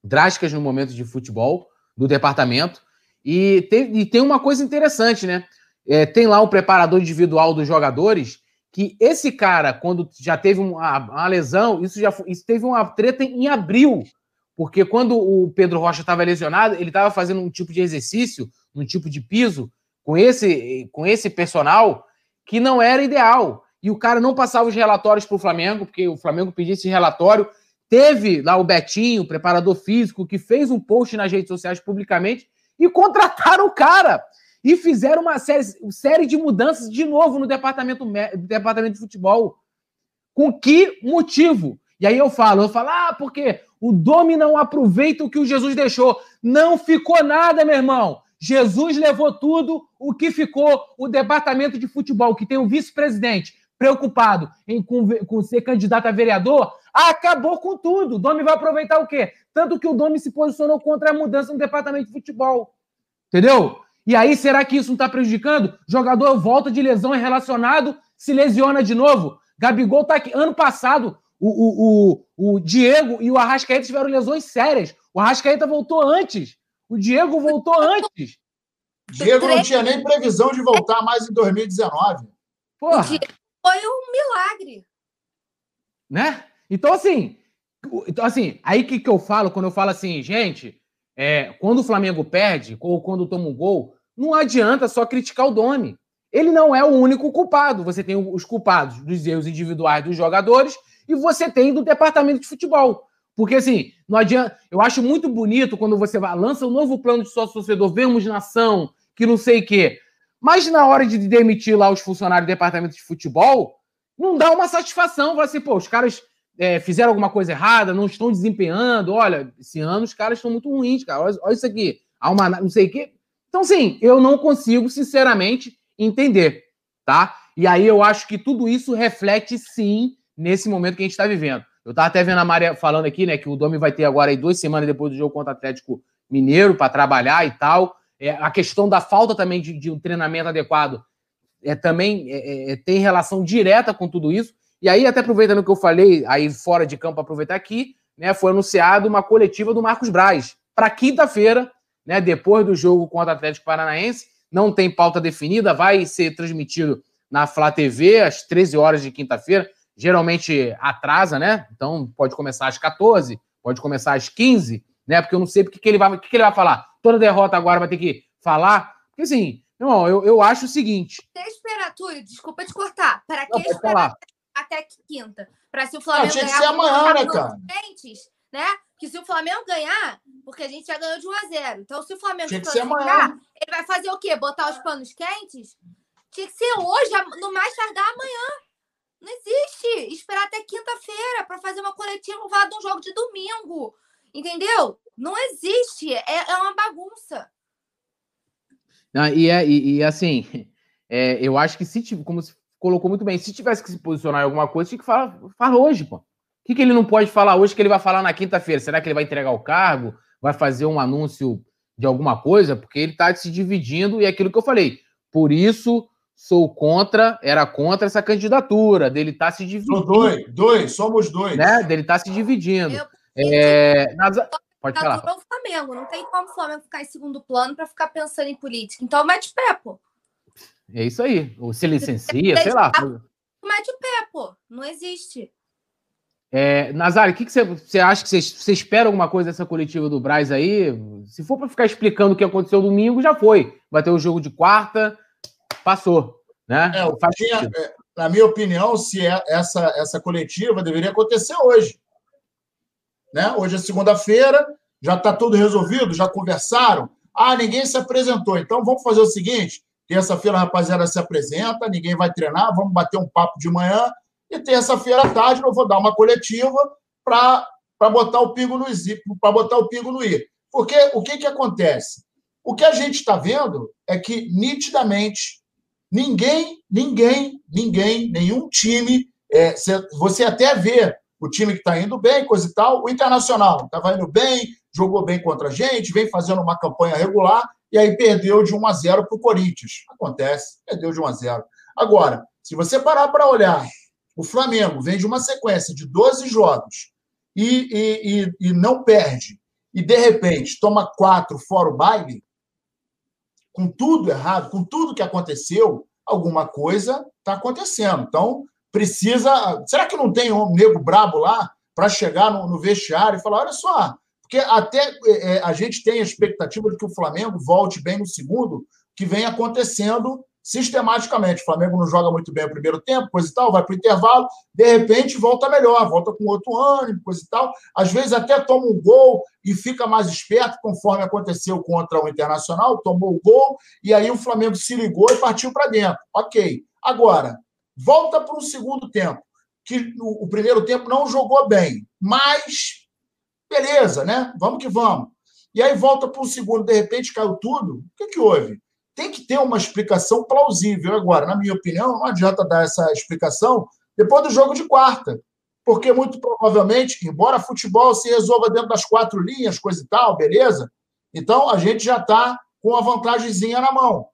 Drásticas no momento de futebol do departamento. E tem, e tem uma coisa interessante, né? É, tem lá o preparador individual dos jogadores, que esse cara, quando já teve uma, uma lesão, isso já isso teve uma treta em abril, porque quando o Pedro Rocha estava lesionado, ele estava fazendo um tipo de exercício, um tipo de piso, com esse, com esse personal, que não era ideal e o cara não passava os relatórios para o Flamengo, porque o Flamengo pedia esse relatório. Teve lá o Betinho, preparador físico, que fez um post nas redes sociais publicamente e contrataram o cara. E fizeram uma série, série de mudanças de novo no departamento, departamento de futebol. Com que motivo? E aí eu falo, eu falo, ah, porque o Domi não aproveita o que o Jesus deixou. Não ficou nada, meu irmão. Jesus levou tudo, o que ficou o departamento de futebol, que tem o vice-presidente, preocupado em com, com ser candidato a vereador, acabou com tudo. O Domi vai aproveitar o quê? Tanto que o Domi se posicionou contra a mudança no departamento de futebol. Entendeu? E aí, será que isso não está prejudicando? Jogador volta de lesão é relacionado, se lesiona de novo. Gabigol tá aqui. Ano passado, o, o, o, o Diego e o Arrascaeta tiveram lesões sérias. O Arrascaeta voltou antes. O Diego voltou antes. Diego não tinha nem previsão de voltar mais em 2019. Porra. Foi um milagre. Né? Então, assim, então, assim, aí que, que eu falo, quando eu falo assim, gente, é, quando o Flamengo perde, ou quando toma um gol, não adianta só criticar o Domi. Ele não é o único culpado. Você tem os culpados dos erros individuais dos jogadores e você tem do departamento de futebol. Porque, assim, não adianta. Eu acho muito bonito quando você lança um novo plano de sócio torcedor, vemos nação, que não sei o quê. Mas na hora de demitir lá os funcionários do departamento de futebol, não dá uma satisfação. Vai assim, pô, os caras é, fizeram alguma coisa errada, não estão desempenhando. Olha, esse ano os caras estão muito ruins, cara. Olha, olha isso aqui. Há uma não sei o quê. Então, sim, eu não consigo, sinceramente, entender, tá? E aí eu acho que tudo isso reflete, sim, nesse momento que a gente está vivendo. Eu estava até vendo a Maria falando aqui, né, que o Domi vai ter agora aí duas semanas depois do jogo contra o Atlético Mineiro para trabalhar e tal. É, a questão da falta também de, de um treinamento adequado é, também é, é, tem relação direta com tudo isso. E aí, até aproveitando o que eu falei, aí fora de campo, aproveitar aqui, né, foi anunciado uma coletiva do Marcos Braz para quinta-feira, né, depois do jogo contra o Atlético Paranaense. Não tem pauta definida, vai ser transmitido na Flá TV às 13 horas de quinta-feira. Geralmente atrasa, né? Então pode começar às 14, pode começar às 15, né? Porque eu não sei porque que ele vai, que, que ele vai falar. Toda derrota agora vai ter que falar. Porque assim, irmão, eu, eu acho o seguinte. Esperar, Túlio, desculpa te cortar. Para que esperar até quinta? Para se o Flamengo não, tinha ganhar. Que ser amanhã, né, cara? né? Que se o Flamengo ganhar, porque a gente já ganhou de 1 a 0. Então, se o Flamengo ganhar, ele vai fazer o quê? Botar os panos quentes? Tinha que ser hoje, no mais tardar amanhã. Não existe. Esperar até quinta-feira para fazer uma coletiva falar de um jogo de domingo. Entendeu? Não existe. É, é uma bagunça. Não, e, é, e, e assim, (laughs) é, eu acho que se, como você colocou muito bem, se tivesse que se posicionar em alguma coisa, tinha que falar, falar hoje, pô. O que, que ele não pode falar hoje que ele vai falar na quinta-feira? Será que ele vai entregar o cargo? Vai fazer um anúncio de alguma coisa? Porque ele está se dividindo e é aquilo que eu falei. Por isso, sou contra, era contra essa candidatura, dele estar tá se dividindo. Dois, dois, somos dois. Né? Dele estar tá se dividindo. Eu, é, nas... Pode falar. O Flamengo, não tem como o Flamengo ficar em segundo plano para ficar pensando em política. Então mete pé, pô. É isso aí. Ou se licencia, sei lá. Mete o pé, pô. Não existe. É, Nazário, o que, que você, você acha que você, você, espera alguma coisa dessa coletiva do Braz aí? Se for para ficar explicando o que aconteceu domingo, já foi. Vai ter o jogo de quarta, passou. Né? É, tinha, é, na minha opinião, se é, essa, essa coletiva deveria acontecer hoje. Né? Hoje é segunda-feira, já está tudo resolvido, já conversaram. Ah, ninguém se apresentou. Então vamos fazer o seguinte: terça-feira rapaziada se apresenta, ninguém vai treinar, vamos bater um papo de manhã, e terça-feira à tarde eu vou dar uma coletiva para botar o pingo no para botar o pingo no i. Porque o que, que acontece? O que a gente está vendo é que, nitidamente, Ninguém, ninguém, ninguém, nenhum time. É, você até vê o time que está indo bem, coisa e tal. O Internacional estava indo bem, jogou bem contra a gente, vem fazendo uma campanha regular e aí perdeu de 1 a 0 para o Corinthians. Acontece, perdeu de 1 a 0. Agora, se você parar para olhar, o Flamengo vem de uma sequência de 12 jogos e, e, e, e não perde, e de repente toma quatro fora o baile, com tudo errado, com tudo que aconteceu, alguma coisa está acontecendo. Então, precisa. Será que não tem um nego brabo lá para chegar no, no, vestiário e falar: olha só, porque até é, a gente tem a expectativa de que o Flamengo volte bem no segundo, que vem acontecendo sistematicamente. O Flamengo não joga muito bem o primeiro tempo, coisa e tal, vai para o intervalo, de repente volta melhor, volta com outro ânimo, coisa e tal. Às vezes até toma um gol e fica mais esperto, conforme aconteceu contra o Internacional, tomou o gol, e aí o Flamengo se ligou e partiu para dentro. Ok. Agora, volta para o segundo tempo, que o, primeiro tempo não jogou bem, mas beleza, né? Vamos que vamos. E aí volta para o segundo, de repente caiu tudo. O que, que houve? tem que ter uma explicação plausível. Agora, na minha opinião, não adianta dar essa explicação depois do jogo de quarta. Porque, muito provavelmente, embora futebol se resolva dentro das quatro linhas, coisa e tal, beleza? Então, a gente já está com a vantagemzinha na mão.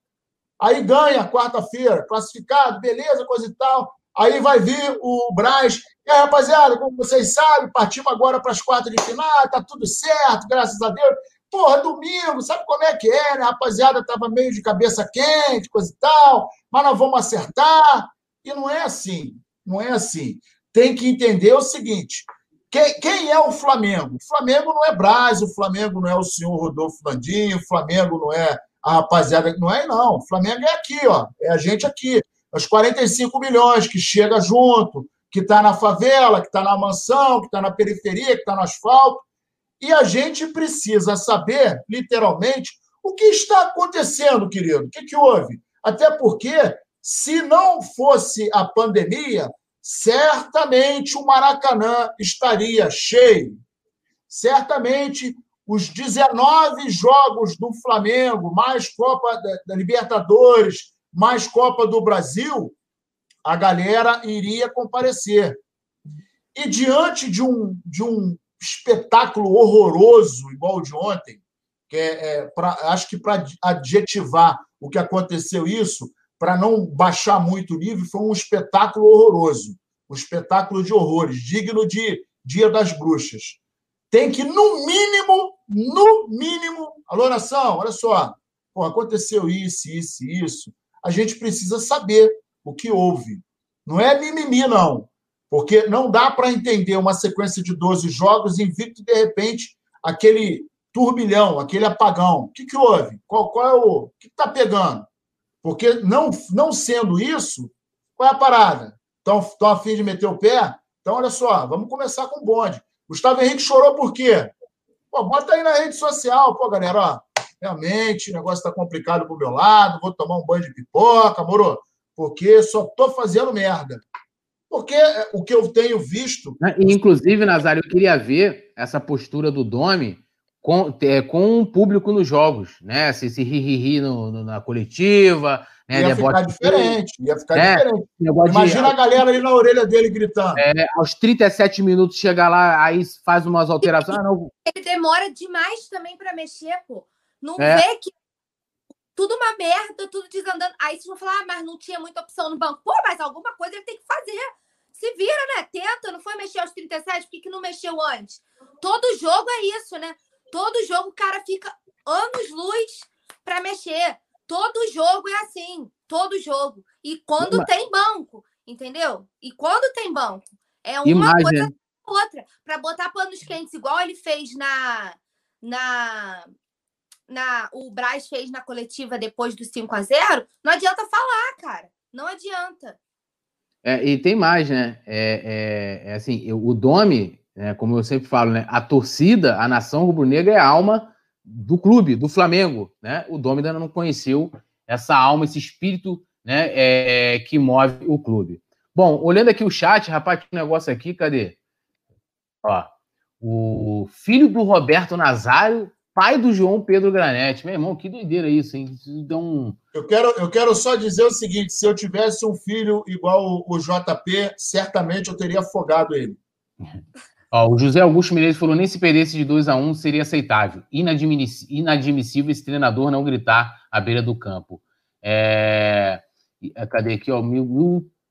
Aí ganha quarta-feira, classificado, beleza, coisa e tal. Aí vai vir o Braz. E aí, rapaziada, como vocês sabem, partimos agora para as quartas de final, tá tudo certo, graças a Deus. Porra, domingo, sabe como é que é, né? A rapaziada tava meio de cabeça quente, coisa e tal, mas nós vamos acertar. E não é assim, não é assim. Tem que entender o seguinte: quem, quem é o Flamengo? O Flamengo não é Braz, o Flamengo não é o senhor Rodolfo Landinho, o Flamengo não é a rapaziada, não é, não. O Flamengo é aqui, ó, é a gente aqui os 45 milhões que chega junto, que está na favela, que está na mansão, que está na periferia, que está no asfalto. E a gente precisa saber, literalmente, o que está acontecendo, querido. O que, que houve? Até porque, se não fosse a pandemia, certamente o Maracanã estaria cheio. Certamente os 19 jogos do Flamengo, mais Copa da Libertadores, mais Copa do Brasil, a galera iria comparecer. E diante de um, de um espetáculo horroroso, igual o de ontem, que é, é pra, acho que para adjetivar o que aconteceu isso, para não baixar muito o nível, foi um espetáculo horroroso. Um espetáculo de horrores, digno de Dia das Bruxas. Tem que, no mínimo, no mínimo. Alô, nação, olha só. Pô, aconteceu isso, isso, isso a gente precisa saber o que houve. Não é mimimi, não. Porque não dá para entender uma sequência de 12 jogos invicto de repente aquele turbilhão, aquele apagão. O que, que houve? Qual, qual é o. O que está pegando? Porque não, não sendo isso, qual é a parada? Estão a fim de meter o pé? Então, olha só, vamos começar com o bonde. Gustavo Henrique chorou por quê? Pô, bota aí na rede social, pô, galera, ó realmente o negócio está complicado pro meu lado, vou tomar um banho de pipoca, moro? Porque só tô fazendo merda. Porque é, o que eu tenho visto. Né, inclusive, Nazário, eu queria ver essa postura do Domi com, é, com o público nos jogos, né? Se, se ri, ri, ri no, no, na coletiva. Né? Ia ficar diferente, ia ficar é, diferente. Imagina de, a galera ali na orelha dele gritando. É, aos 37 minutos chega lá, aí faz umas alterações. Ah, não... Ele demora demais também para mexer, pô. Não é. vê que tudo uma merda, tudo desandando. Aí vocês vão falar, ah, mas não tinha muita opção no banco. Pô, mas alguma coisa ele tem que fazer. Se vira, né? Tenta, não foi mexer aos 37, por que, que não mexeu antes? Todo jogo é isso, né? Todo jogo o cara fica anos luz para mexer. Todo jogo é assim, todo jogo. E quando tem banco, entendeu? E quando tem banco, é uma Imagem. coisa outra. Para botar panos quentes, igual ele fez na, na na, o Braz fez na coletiva depois do 5 a 0 não adianta falar, cara. Não adianta. É, e tem mais, né? É, é, é assim, o Domi, né, como eu sempre falo, né? A torcida, a nação rubro-negra é a alma do clube, do Flamengo, né? O Domi ainda não conheceu essa alma, esse espírito, né? É, é que move o clube. Bom, olhando aqui o chat, rapaz, um negócio aqui, cadê? Ó, o filho do Roberto Nazário pai do João Pedro Granete. Meu irmão, que doideira isso, hein? Um... eu, quero, eu quero só dizer o seguinte: se eu tivesse um filho igual o, o JP, certamente eu teria afogado ele. (laughs) Ó, o José Augusto Menezes falou: nem se perdesse de 2 a 1 um, seria aceitável. Inadmiss... Inadmissível esse treinador não gritar à beira do campo. É... Cadê aqui? Ó,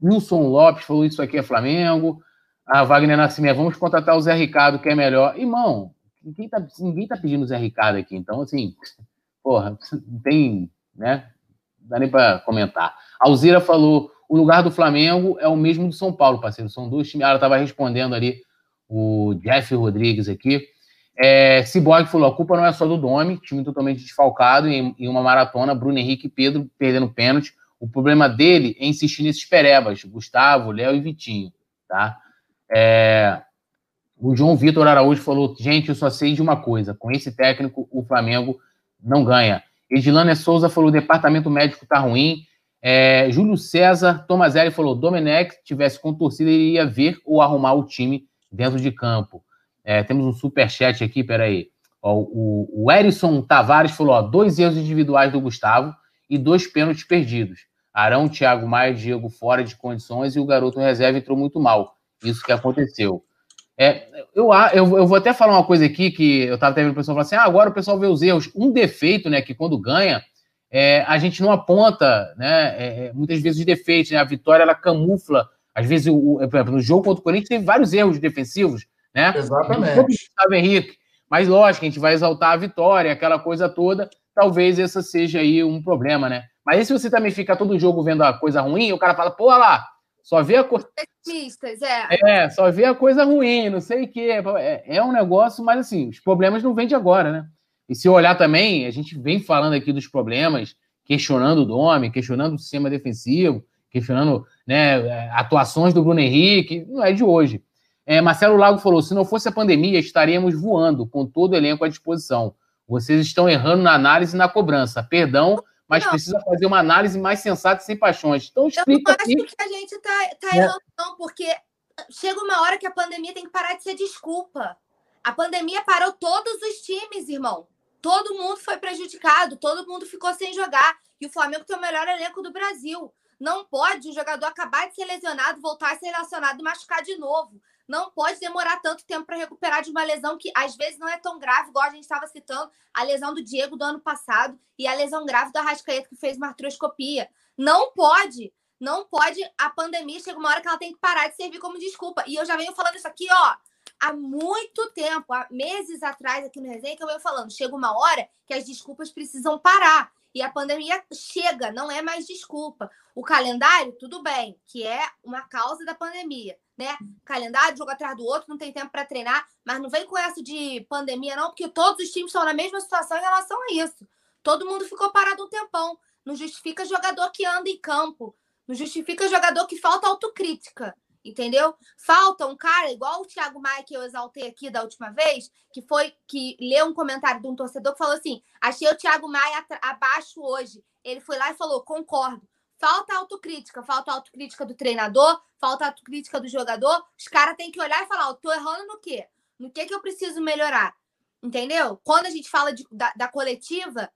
Wilson Lopes falou: isso aqui é Flamengo. A Wagner Nascimento, vamos contratar o Zé Ricardo, que é melhor. Irmão, ninguém tá, ninguém tá pedindo Zé Ricardo aqui, então, assim, porra, tem, né? Não dá nem para comentar. Alzira falou: o lugar do Flamengo é o mesmo do São Paulo, parceiro. São dois times. Ela estava respondendo ali o Jeff Rodrigues aqui. É, Cyborg falou: a culpa não é só do Domi, time totalmente desfalcado em, em uma maratona. Bruno Henrique e Pedro perdendo pênalti. O problema dele é insistir nesses perebas: Gustavo, Léo e Vitinho. Tá? É, o João Vitor Araújo falou: gente, eu só sei de uma coisa: com esse técnico, o Flamengo não ganha. Edilânia Souza falou: o departamento médico tá ruim. É, Júlio César Tomazelli falou: Domenech, se tivesse com torcida, iria ver ou arrumar o time dentro de campo. É, temos um super chat aqui, peraí. Ó, o, o Erison Tavares falou: ó, dois erros individuais do Gustavo e dois pênaltis perdidos. Arão, Thiago Maia, Diego fora de condições e o garoto reserva entrou muito mal. Isso que aconteceu. É, eu, eu, eu, vou até falar uma coisa aqui que eu estava vendo o pessoal falar assim: ah, agora o pessoal vê os erros. Um defeito, né, que quando ganha, é, a gente não aponta, né, é, é muitas vezes os defeitos, né, a vitória ela camufla. Às vezes, o, por exemplo, no jogo contra o Corinthians teve vários erros defensivos, né? Exatamente. Gustavo Henrique. Mas lógico, a gente vai exaltar a vitória, aquela coisa toda. Talvez esse seja aí um problema, né? Mas e se você também fica todo jogo vendo a coisa ruim, o cara fala, pô, lá, só vê a coisa. É. é, só vê a coisa ruim, não sei o quê. É, é um negócio, mas assim, os problemas não vêm de agora, né? E se olhar também, a gente vem falando aqui dos problemas, questionando o Dome, questionando o sistema defensivo, questionando né, atuações do Bruno Henrique, não é de hoje. É, Marcelo Lago falou: se não fosse a pandemia, estaríamos voando com todo o elenco à disposição. Vocês estão errando na análise e na cobrança. Perdão, mas não. precisa fazer uma análise mais sensata e sem paixões. Então, explica. Eu não acho aqui. que a gente está tá, tá errando, não, porque chega uma hora que a pandemia tem que parar de ser desculpa. A pandemia parou todos os times, irmão. Todo mundo foi prejudicado, todo mundo ficou sem jogar. E o Flamengo tem o melhor elenco do Brasil. Não pode o jogador acabar de ser lesionado, voltar a ser relacionado e machucar de novo. Não pode demorar tanto tempo para recuperar de uma lesão que às vezes não é tão grave, igual a gente estava citando a lesão do Diego do ano passado e a lesão grave do Arrascaeta que fez uma artroscopia. Não pode, não pode. A pandemia chega uma hora que ela tem que parar de servir como desculpa. E eu já venho falando isso aqui, ó, há muito tempo, há meses atrás aqui no Resenha, que eu venho falando. Chega uma hora que as desculpas precisam parar. E a pandemia chega, não é mais desculpa. O calendário, tudo bem, que é uma causa da pandemia né? Calendário, jogo atrás do outro, não tem tempo para treinar, mas não vem com essa de pandemia, não, porque todos os times estão na mesma situação em relação a isso. Todo mundo ficou parado um tempão. Não justifica jogador que anda em campo. Não justifica jogador que falta autocrítica. Entendeu? Falta um cara igual o Thiago Maia que eu exaltei aqui da última vez, que foi que leu um comentário de um torcedor que falou assim: achei o Thiago Maia abaixo hoje. Ele foi lá e falou: concordo. Falta autocrítica, falta autocrítica do treinador, falta autocrítica do jogador. Os caras têm que olhar e falar: eu tô errando no quê? No que que eu preciso melhorar? Entendeu? Quando a gente fala de, da, da coletiva,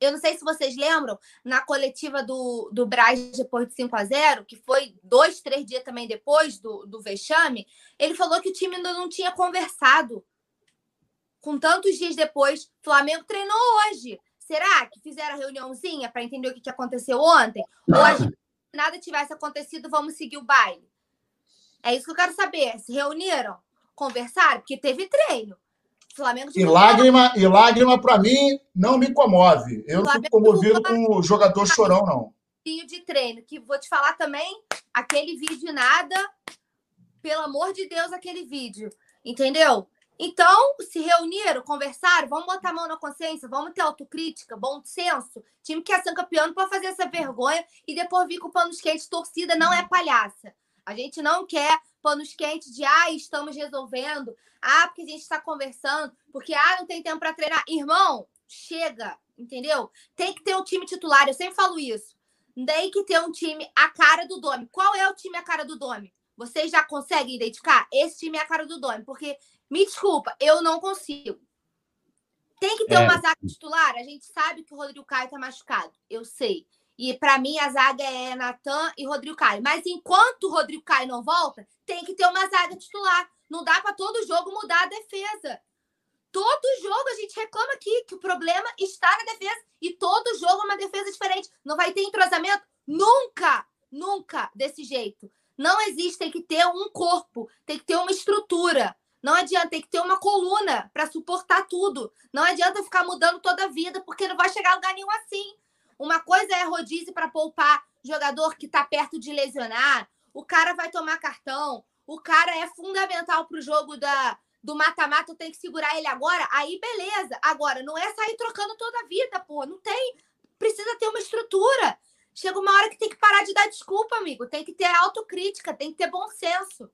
eu não sei se vocês lembram, na coletiva do, do Braz depois de 5 a 0 que foi dois, três dias também depois do, do vexame, ele falou que o time ainda não tinha conversado. Com tantos dias depois, Flamengo treinou hoje. Será que fizeram a reuniãozinha para entender o que, que aconteceu ontem? Ou a gente, se nada tivesse acontecido, vamos seguir o baile? É isso que eu quero saber. Se reuniram? Conversaram? Porque teve treino. Flamengo e lágrima, e lágrima para mim não me comove. Eu não fico comovido com o jogador chorão, não. De treino, que vou te falar também, aquele vídeo nada, pelo amor de Deus, aquele vídeo, entendeu? Então, se reuniram, conversaram, vamos botar a mão na consciência, vamos ter autocrítica, bom senso. Time que é ser campeão não pode fazer essa vergonha e depois vir com panos quentes. Torcida não é palhaça. A gente não quer panos quentes de ah, estamos resolvendo, ah, porque a gente está conversando, porque ah, não tem tempo para treinar. Irmão, chega, entendeu? Tem que ter um time titular, eu sempre falo isso. Tem que ter um time a cara do Dome. Qual é o time a cara do Dome? Vocês já conseguem identificar? Esse time é a cara do Dome, porque me desculpa, eu não consigo. Tem que ter é. uma zaga titular. A gente sabe que o Rodrigo Caio tá machucado. Eu sei. E para mim a zaga é Natan e Rodrigo Caio. Mas enquanto o Rodrigo Caio não volta, tem que ter uma zaga titular. Não dá para todo jogo mudar a defesa. Todo jogo a gente reclama aqui que o problema está na defesa e todo jogo é uma defesa diferente. Não vai ter entrosamento nunca, nunca desse jeito. Não existe, tem que ter um corpo, tem que ter uma estrutura. Não adianta, tem que ter uma coluna para suportar tudo. Não adianta ficar mudando toda a vida, porque não vai chegar a lugar nenhum assim. Uma coisa é rodízio para poupar jogador que está perto de lesionar. O cara vai tomar cartão. O cara é fundamental para o jogo da, do mata-mata. Tem que segurar ele agora. Aí, beleza. Agora, não é sair trocando toda a vida, pô. Não tem. Precisa ter uma estrutura. Chega uma hora que tem que parar de dar desculpa, amigo. Tem que ter autocrítica, tem que ter bom senso.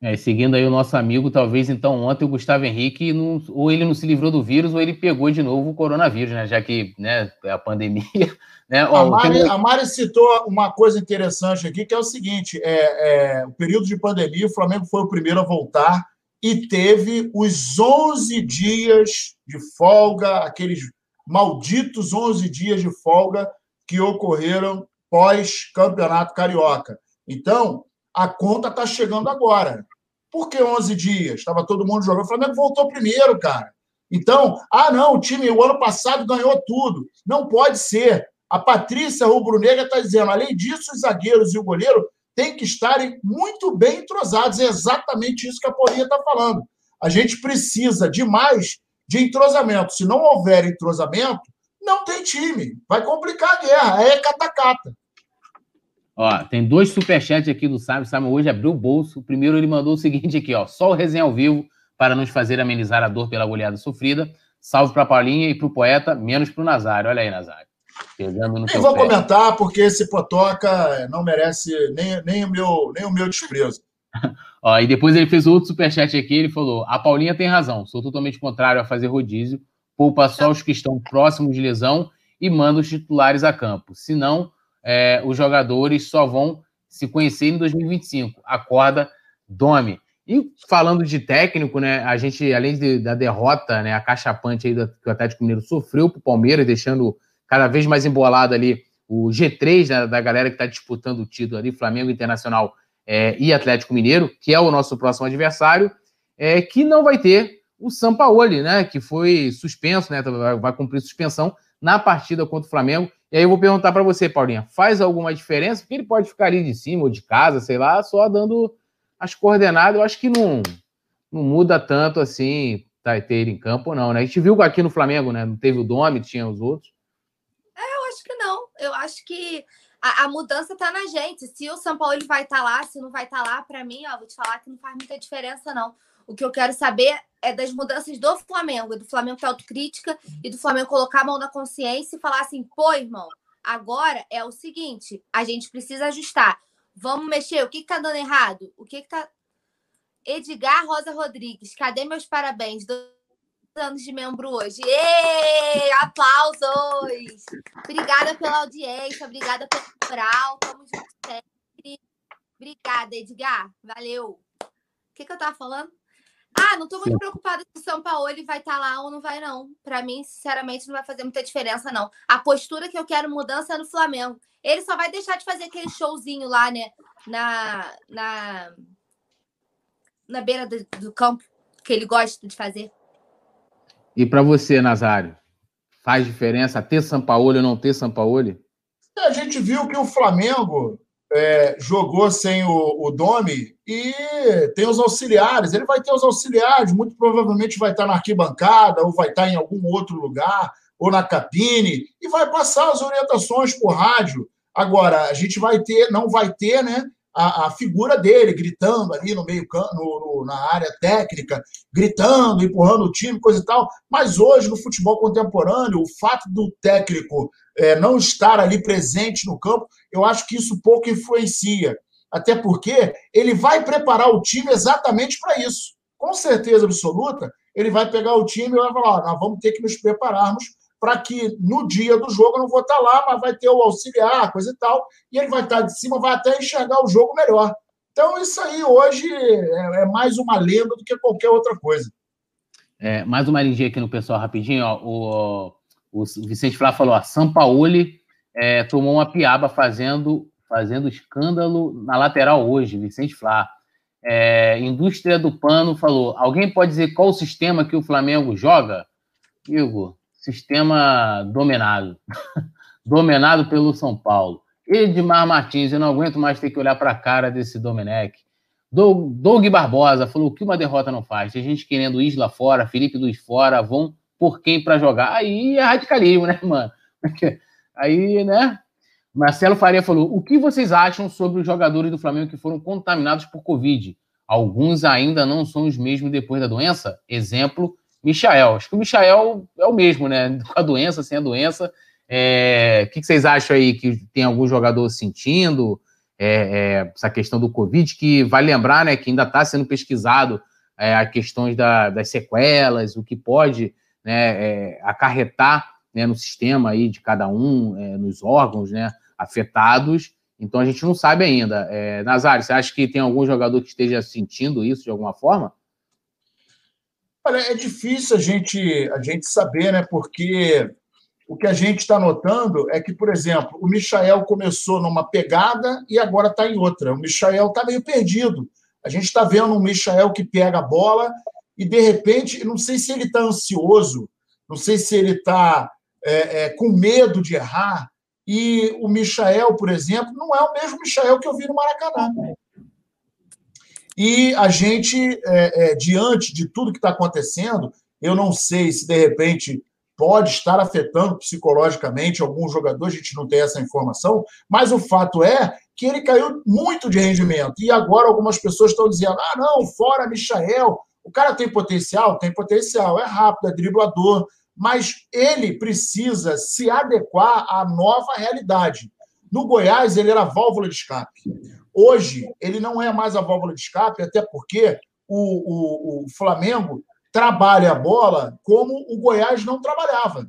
É, seguindo aí o nosso amigo, talvez então ontem o Gustavo Henrique, não, ou ele não se livrou do vírus, ou ele pegou de novo o coronavírus, né? Já que né, é a pandemia. (laughs) Né? Ó, a, Mari, a, Mari, citou uma coisa interessante aqui, que é o seguinte: é, é, o período de pandemia, o Flamengo foi o primeiro a voltar e teve os 11 dias de folga, aqueles malditos 11 dias de folga que ocorreram pós-campeonato carioca. Então, a conta está chegando agora. Por que 11 dias? Estava todo mundo jogando. O Flamengo voltou primeiro, cara. Então, ah, não, o time o ano passado ganhou tudo. Não pode ser. A Patrícia Rubro-Negra está dizendo, além disso, os zagueiros e o goleiro têm que estarem muito bem entrosados. É exatamente isso que a Paulinha está falando. A gente precisa de mais de entrosamento. Se não houver entrosamento, não tem time. Vai complicar a guerra. É catacata. Ó, tem dois superchats aqui do Sábio. Sábio hoje abriu o bolso. O primeiro ele mandou o seguinte aqui, ó. Só o resenha ao vivo para nos fazer amenizar a dor pela goleada sofrida. Salve para Paulinha e para o poeta, menos para o Nazário. Olha aí, Nazário. Pegando no Nem vou pé. comentar, porque esse Potoca não merece nem, nem, o, meu, nem o meu desprezo. (laughs) Ó, e depois ele fez outro superchat aqui, ele falou: a Paulinha tem razão, sou totalmente contrário a fazer rodízio, poupa só os que estão próximos de lesão e manda os titulares a campo. Senão, é, os jogadores só vão se conhecer em 2025. Acorda, Domi. E falando de técnico, né? A gente, além de, da derrota, né, a cachapante aí do, que o Atlético Mineiro sofreu para o Palmeiras, deixando cada vez mais embolado ali o G3 da, da galera que está disputando o título ali, Flamengo Internacional é, e Atlético Mineiro, que é o nosso próximo adversário, é, que não vai ter o Sampaoli, né? Que foi suspenso, né? Vai, cumprir suspensão na partida contra o Flamengo. E aí eu vou perguntar para você, Paulinha, faz alguma diferença? Porque ele pode ficar ali de cima ou de casa, sei lá, só dando as coordenadas. Eu acho que não, não muda tanto assim tá, ter ele em campo, não, né? A gente viu aqui no Flamengo, né? Não teve o Domi, tinha os outros. É, eu acho que não. Eu acho que a, a mudança está na gente. Se o São Paulo vai estar tá lá, se não vai estar tá lá, para mim, ó, vou te falar que não faz muita diferença, não. O que eu quero saber é das mudanças do Flamengo, do Flamengo ter autocrítica e do Flamengo colocar a mão na consciência e falar assim: pô, irmão, agora é o seguinte, a gente precisa ajustar. Vamos mexer. O que, que tá dando errado? O que, que tá. Edgar Rosa Rodrigues, cadê meus parabéns? anos de membro hoje. Ei, aplausos! Obrigada pela audiência, obrigada pelo moral. Tamo junto sempre. Obrigada, Edgar. Valeu. O que, que eu tava falando? Ah, não tô muito preocupada se o São Paulo ele vai estar tá lá ou não vai, não. Para mim, sinceramente, não vai fazer muita diferença, não. A postura que eu quero mudança é no Flamengo. Ele só vai deixar de fazer aquele showzinho lá, né? Na, na, na beira do, do campo, que ele gosta de fazer. E para você, Nazário, faz diferença ter Sampaoli ou não ter Sampaoli? A gente viu que o Flamengo é, jogou sem o, o Domi e tem os auxiliares. Ele vai ter os auxiliares, muito provavelmente vai estar na arquibancada ou vai estar em algum outro lugar ou na cabine e vai passar as orientações por rádio. Agora, a gente vai ter, não vai ter, né? a, a, figura dele gritando ali no meio no, no, na área técnica, gritando, empurrando o time, coisa e tal. Mas hoje, no futebol contemporâneo, o fato do técnico é, não estar ali presente no campo, eu acho que isso pouco influencia. Até porque ele vai preparar o time exatamente para isso. Com certeza absoluta, ele vai pegar o time e vai falar: nós vamos ter que nos prepararmos para que no dia do jogo eu não vou estar lá, mas vai ter o auxiliar, coisa e tal, e ele vai estar de cima, vai até enxergar o jogo melhor. Então, isso aí hoje é, é mais uma lenda do que qualquer outra coisa. É, mais uma lindinha aqui no pessoal, rapidinho. Ó, o, o Vicente Flá falou: ó, Sampaoli é, tomou uma piaba fazendo, fazendo escândalo na lateral hoje, Vicente Flá. É, indústria do Pano falou: alguém pode dizer qual o sistema que o Flamengo joga? Igor, sistema dominado. (laughs) dominado pelo São Paulo. Edmar Martins, eu não aguento mais ter que olhar para a cara desse Domenech. Doug, Doug Barbosa falou que uma derrota não faz. Tem gente querendo Isla fora, Felipe Luiz fora, vão por quem para jogar. Aí é radicalismo, né, (laughs) mano? Aí, né? Marcelo Faria falou: o que vocês acham sobre os jogadores do Flamengo que foram contaminados por Covid? Alguns ainda não são os mesmos depois da doença? Exemplo, Michael. Acho que o Michael é o mesmo, né? (laughs) Com a doença, sem a doença. É... O que vocês acham aí que tem algum jogador sentindo é, é, essa questão do Covid, que vai lembrar, né, que ainda está sendo pesquisado é, a questões da, das sequelas, o que pode né, é, acarretar né, no sistema aí de cada um, é, nos órgãos né, afetados. Então a gente não sabe ainda. É, Nazário, você acha que tem algum jogador que esteja sentindo isso de alguma forma? Olha, é difícil a gente, a gente saber, né? Porque o que a gente está notando é que, por exemplo, o Michael começou numa pegada e agora está em outra. O Michael está meio perdido. A gente está vendo um Michael que pega a bola e, de repente, não sei se ele está ansioso, não sei se ele está é, é, com medo de errar. E o Michael, por exemplo, não é o mesmo Michael que eu vi no Maracanã. E a gente, é, é diante de tudo que está acontecendo, eu não sei se, de repente, pode estar afetando psicologicamente alguns jogadores, a gente não tem essa informação, mas o fato é que ele caiu muito de rendimento. E agora algumas pessoas estão dizendo: ah, não, fora Michael, o cara tem potencial? Tem potencial, é rápido, é driblador, mas ele precisa se adequar à nova realidade. No Goiás, ele era válvula de escape. Hoje, ele não é mais a válvula de escape, até porque o, o, o Flamengo trabalha a bola como o Goiás não trabalhava.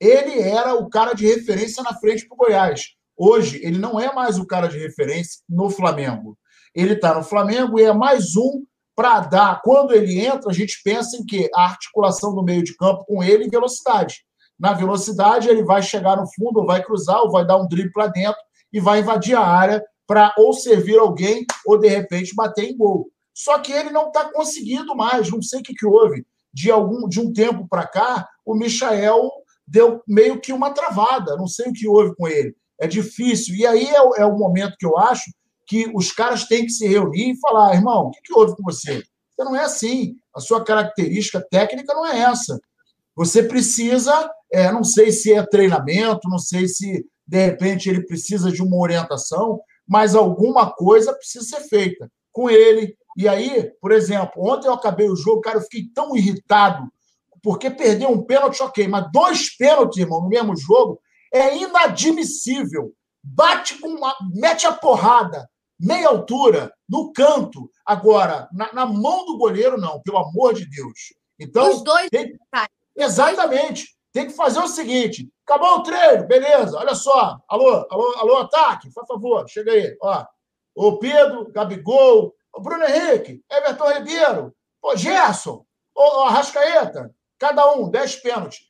Ele era o cara de referência na frente para o Goiás. Hoje, ele não é mais o cara de referência no Flamengo. Ele está no Flamengo e é mais um para dar. Quando ele entra, a gente pensa em que a articulação do meio de campo com ele e velocidade. Na velocidade, ele vai chegar no fundo, ou vai cruzar, ou vai dar um drible para dentro e vai invadir a área para ou servir alguém ou de repente bater em gol. Só que ele não está conseguindo mais, não sei o que, que houve. De, algum, de um tempo para cá, o Michael deu meio que uma travada, não sei o que houve com ele. É difícil. E aí é, é o momento que eu acho que os caras têm que se reunir e falar: irmão, o que, que houve com você? Você não é assim. A sua característica técnica não é essa. Você precisa, é, não sei se é treinamento, não sei se de repente ele precisa de uma orientação, mas alguma coisa precisa ser feita com ele, e aí, por exemplo, ontem eu acabei o jogo, cara, eu fiquei tão irritado, porque perder um pênalti, ok, mas dois pênaltis, irmão, no mesmo jogo, é inadmissível. Bate com uma, mete a porrada, meia altura, no canto. Agora, na, na mão do goleiro, não, pelo amor de Deus. Então, Os dois. Tem, exatamente. Tem que fazer o seguinte: acabou o treino, beleza, olha só. Alô, alô, alô, ataque, por favor, chega aí. Ó, o Pedro, Gabigol, o Bruno Henrique, Everton Ribeiro, o Gerson, o Arrascaeta, cada um, 10 pênaltis.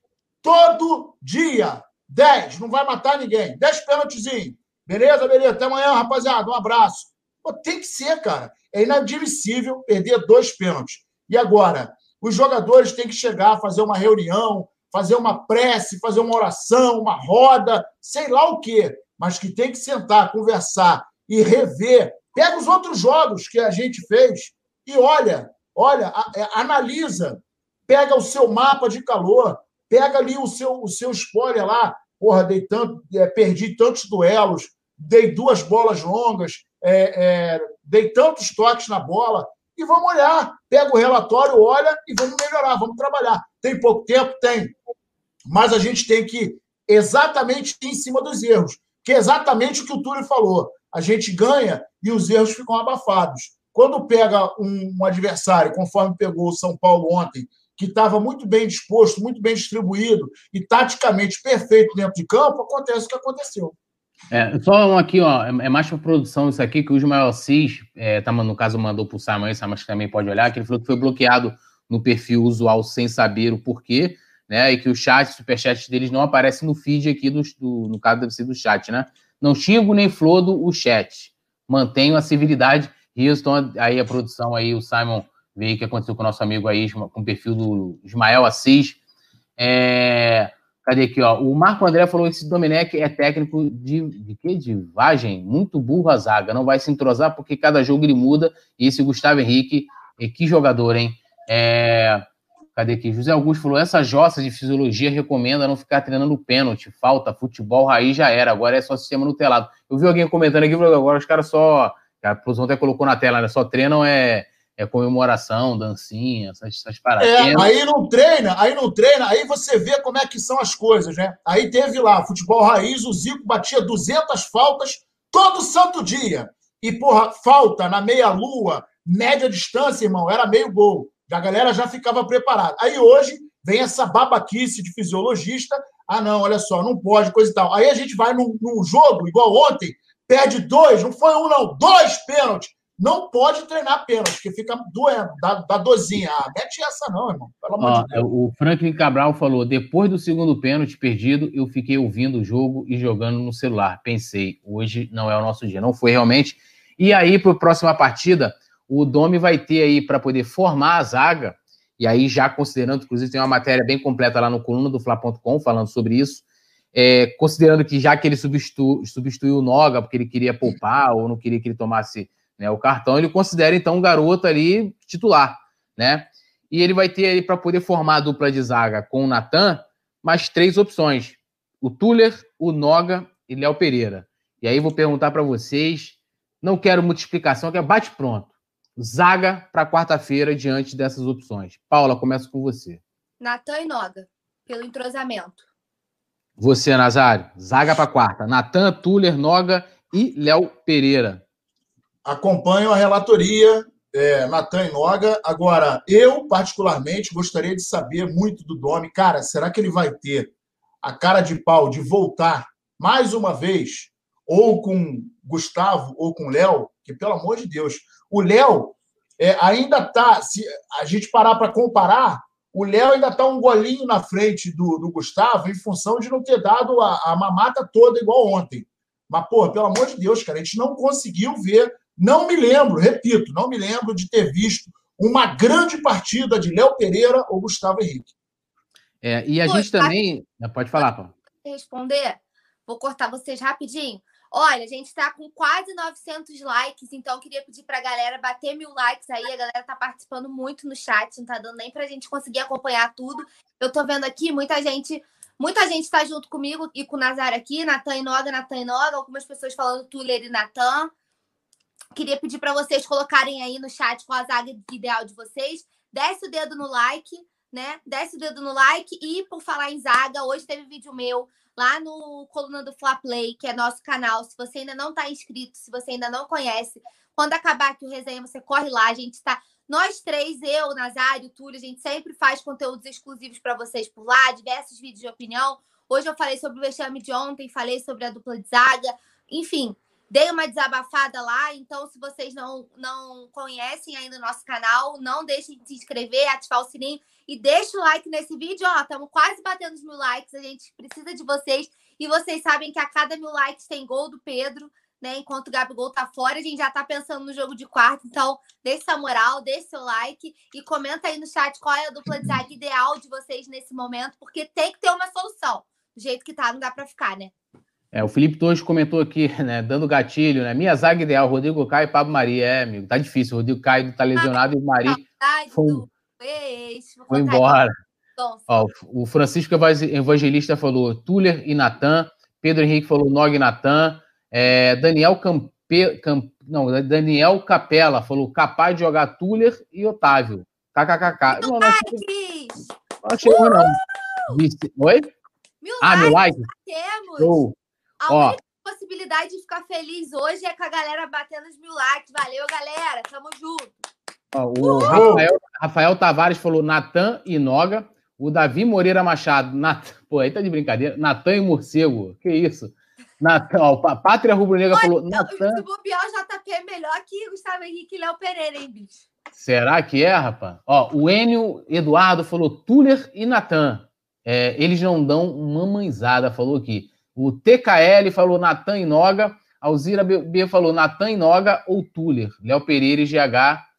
Todo dia, 10, não vai matar ninguém. 10 pênaltizinhos. Beleza, beleza. Até amanhã, rapaziada. Um abraço. Pô, tem que ser, cara. É inadmissível perder dois pênaltis. E agora, os jogadores têm que chegar, fazer uma reunião, fazer uma prece, fazer uma oração, uma roda, sei lá o quê, mas que tem que sentar, conversar e rever Pega os outros jogos que a gente fez e olha, olha, é, analisa, pega o seu mapa de calor, pega ali o seu, o seu spoiler lá. Porra, dei tanto, é, perdi tantos duelos, dei duas bolas longas, é, é, dei tantos toques na bola. E vamos olhar. Pega o relatório, olha e vamos melhorar, vamos trabalhar. Tem pouco tempo? Tem. Mas a gente tem que exatamente em cima dos erros, que é exatamente o que o Túlio falou a gente ganha e os erros ficam abafados. Quando pega um, um adversário, conforme pegou o São Paulo ontem, que estava muito bem disposto, muito bem distribuído e taticamente perfeito dentro de campo, acontece o que aconteceu. É, só um aqui, ó, é, é mais para produção isso aqui, que o Ismael Assis, é, tá, no caso, mandou para o Samuel, mas também pode olhar, que ele falou que foi bloqueado no perfil usual sem saber o porquê, né? E que o chat, o superchat deles não aparece no feed aqui, do, do, no caso deve ser do chat, né? Não xingo nem flodo o chat. Mantenho a civilidade. Houston, aí a produção aí, o Simon veio que aconteceu com o nosso amigo aí, com o perfil do Ismael Assis. É... Cadê aqui, ó? O Marco André falou que esse Domenech é técnico de, de quê? De vagem? Muito burro a zaga. Não vai se entrosar porque cada jogo ele muda. E esse Gustavo Henrique, que jogador, hein? É... Cadê aqui? José Augusto falou: essa jossa de fisiologia recomenda não ficar treinando pênalti, falta, futebol raiz já era, agora é só sistema no telado. Eu vi alguém comentando aqui, agora os caras só. A produção até colocou na tela, né? Só treinam é, é comemoração, dancinha, essas, essas paradas. É, aí não treina, aí não treina, aí você vê como é que são as coisas, né? Aí teve lá, futebol raiz, o Zico batia 200 faltas todo santo dia. E, porra, falta na meia-lua, média distância, irmão, era meio gol. A galera já ficava preparada. Aí hoje vem essa babaquice de fisiologista. Ah, não, olha só, não pode, coisa e tal. Aí a gente vai num, num jogo, igual ontem, perde dois, não foi um, não, dois pênaltis. Não pode treinar pênalti, que fica doendo, dá, dá dozinha. Ah, mete essa não, irmão. Ó, de Deus. O Franklin Cabral falou: depois do segundo pênalti perdido, eu fiquei ouvindo o jogo e jogando no celular. Pensei, hoje não é o nosso dia. Não foi realmente. E aí, para a próxima partida, o Domi vai ter aí para poder formar a zaga. E aí, já considerando, inclusive, tem uma matéria bem completa lá no coluna do Fla.com falando sobre isso. É, considerando que já que ele substituiu, substituiu o Noga, porque ele queria poupar ou não queria que ele tomasse né, o cartão, ele considera então o garoto ali titular, né? E ele vai ter aí para poder formar a dupla de zaga com o Natan, mais três opções: o Tuller, o Noga e Léo Pereira. E aí vou perguntar para vocês, não quero muita explicação, quero bate pronto. Zaga para quarta-feira diante dessas opções. Paula, começo com você. Natan e Noga, pelo entrosamento. Você, Nazário, zaga para quarta. Natan, Tuller, Noga e Léo Pereira acompanho a relatoria, é, Natan e Noga. Agora, eu, particularmente, gostaria de saber muito do Domi. Cara, será que ele vai ter a cara de pau de voltar mais uma vez, ou com Gustavo ou com Léo? Que, pelo amor de Deus, o Léo é, ainda está. Se a gente parar para comparar, o Léo ainda está um golinho na frente do, do, Gustavo em função de não ter dado a, a mamata toda igual ontem. Mas, pô, pelo amor de Deus, cara, a gente não conseguiu ver não me lembro, repito, não me lembro de ter visto uma grande partida de Léo Pereira ou Gustavo Henrique. É, e a Pô, gente também. Tá... Pode falar, Paulo. Responder? Vou cortar vocês rapidinho. Olha, a gente está com quase 900 likes, então queria pedir para a galera bater mil likes aí. A galera está participando muito no chat, não está dando nem para a gente conseguir acompanhar tudo. Eu estou vendo aqui muita gente, muita gente está junto comigo e com o Nazar aqui, Natan e Noga, Natan e Noga, algumas pessoas falando Tuller e Natan. Queria pedir para vocês colocarem aí no chat qual a zaga ideal de vocês. Desce o dedo no like, né? Desce o dedo no like. E por falar em zaga, hoje teve vídeo meu lá no Coluna do Fla Play, que é nosso canal. Se você ainda não está inscrito, se você ainda não conhece, quando acabar aqui o resenha, você corre lá. A gente está. Nós três, eu, Nazário, Túlio, a gente sempre faz conteúdos exclusivos para vocês por lá, diversos vídeos de opinião. Hoje eu falei sobre o vexame de ontem, falei sobre a dupla de zaga. Enfim, Dei uma desabafada lá, então se vocês não, não conhecem ainda o nosso canal, não deixem de se inscrever, ativar o sininho e deixa o like nesse vídeo. Ó, estamos quase batendo os mil likes, a gente precisa de vocês. E vocês sabem que a cada mil likes tem gol do Pedro, né? Enquanto o Gabigol tá fora, a gente já tá pensando no jogo de quarto. Então, deixe sua moral, deixe seu like e comenta aí no chat qual é a dupla de zaga ideal de vocês nesse momento, porque tem que ter uma solução. Do jeito que tá, não dá para ficar, né? É, o Felipe Torres comentou aqui, (laughs) né, dando gatilho, né? Minha zaga ideal, Rodrigo Caio e Pablo Maria. É, amigo, tá difícil. O Rodrigo Caio tá lesionado e o Mari foi, foi embora. Ó, o Francisco Evangelista falou Tuller e Natan. Pedro Henrique falou Nog e Natan. É, Daniel Campe, Camp, não, Daniel Capela falou capaz de jogar Tuller e Otávio. KKKK. Não, não, chegou, não. Oi? Mil ah, likes, meu like? Temos. A Ó, única possibilidade de ficar feliz hoje é com a galera batendo os mil likes. Valeu, galera. Tamo junto. Ó, o Rafael, Rafael, Tavares falou Natan e Noga. O Davi Moreira Machado. Nat... Pô, aí tá de brincadeira. Natan e Morcego. Que isso? Natan, ó, Pátria Rubro Negra falou. Natan... Se bobear, o JP é melhor que o Gustavo Henrique e Léo Pereira, hein, bicho? Será que é, rapaz? Ó, o Enio Eduardo falou Tuller e Natan. É, eles não dão uma manzada, falou aqui. O TKL falou Natan e Noga. Alzira B falou Natan e Noga ou Tuller. Léo Pereira e GH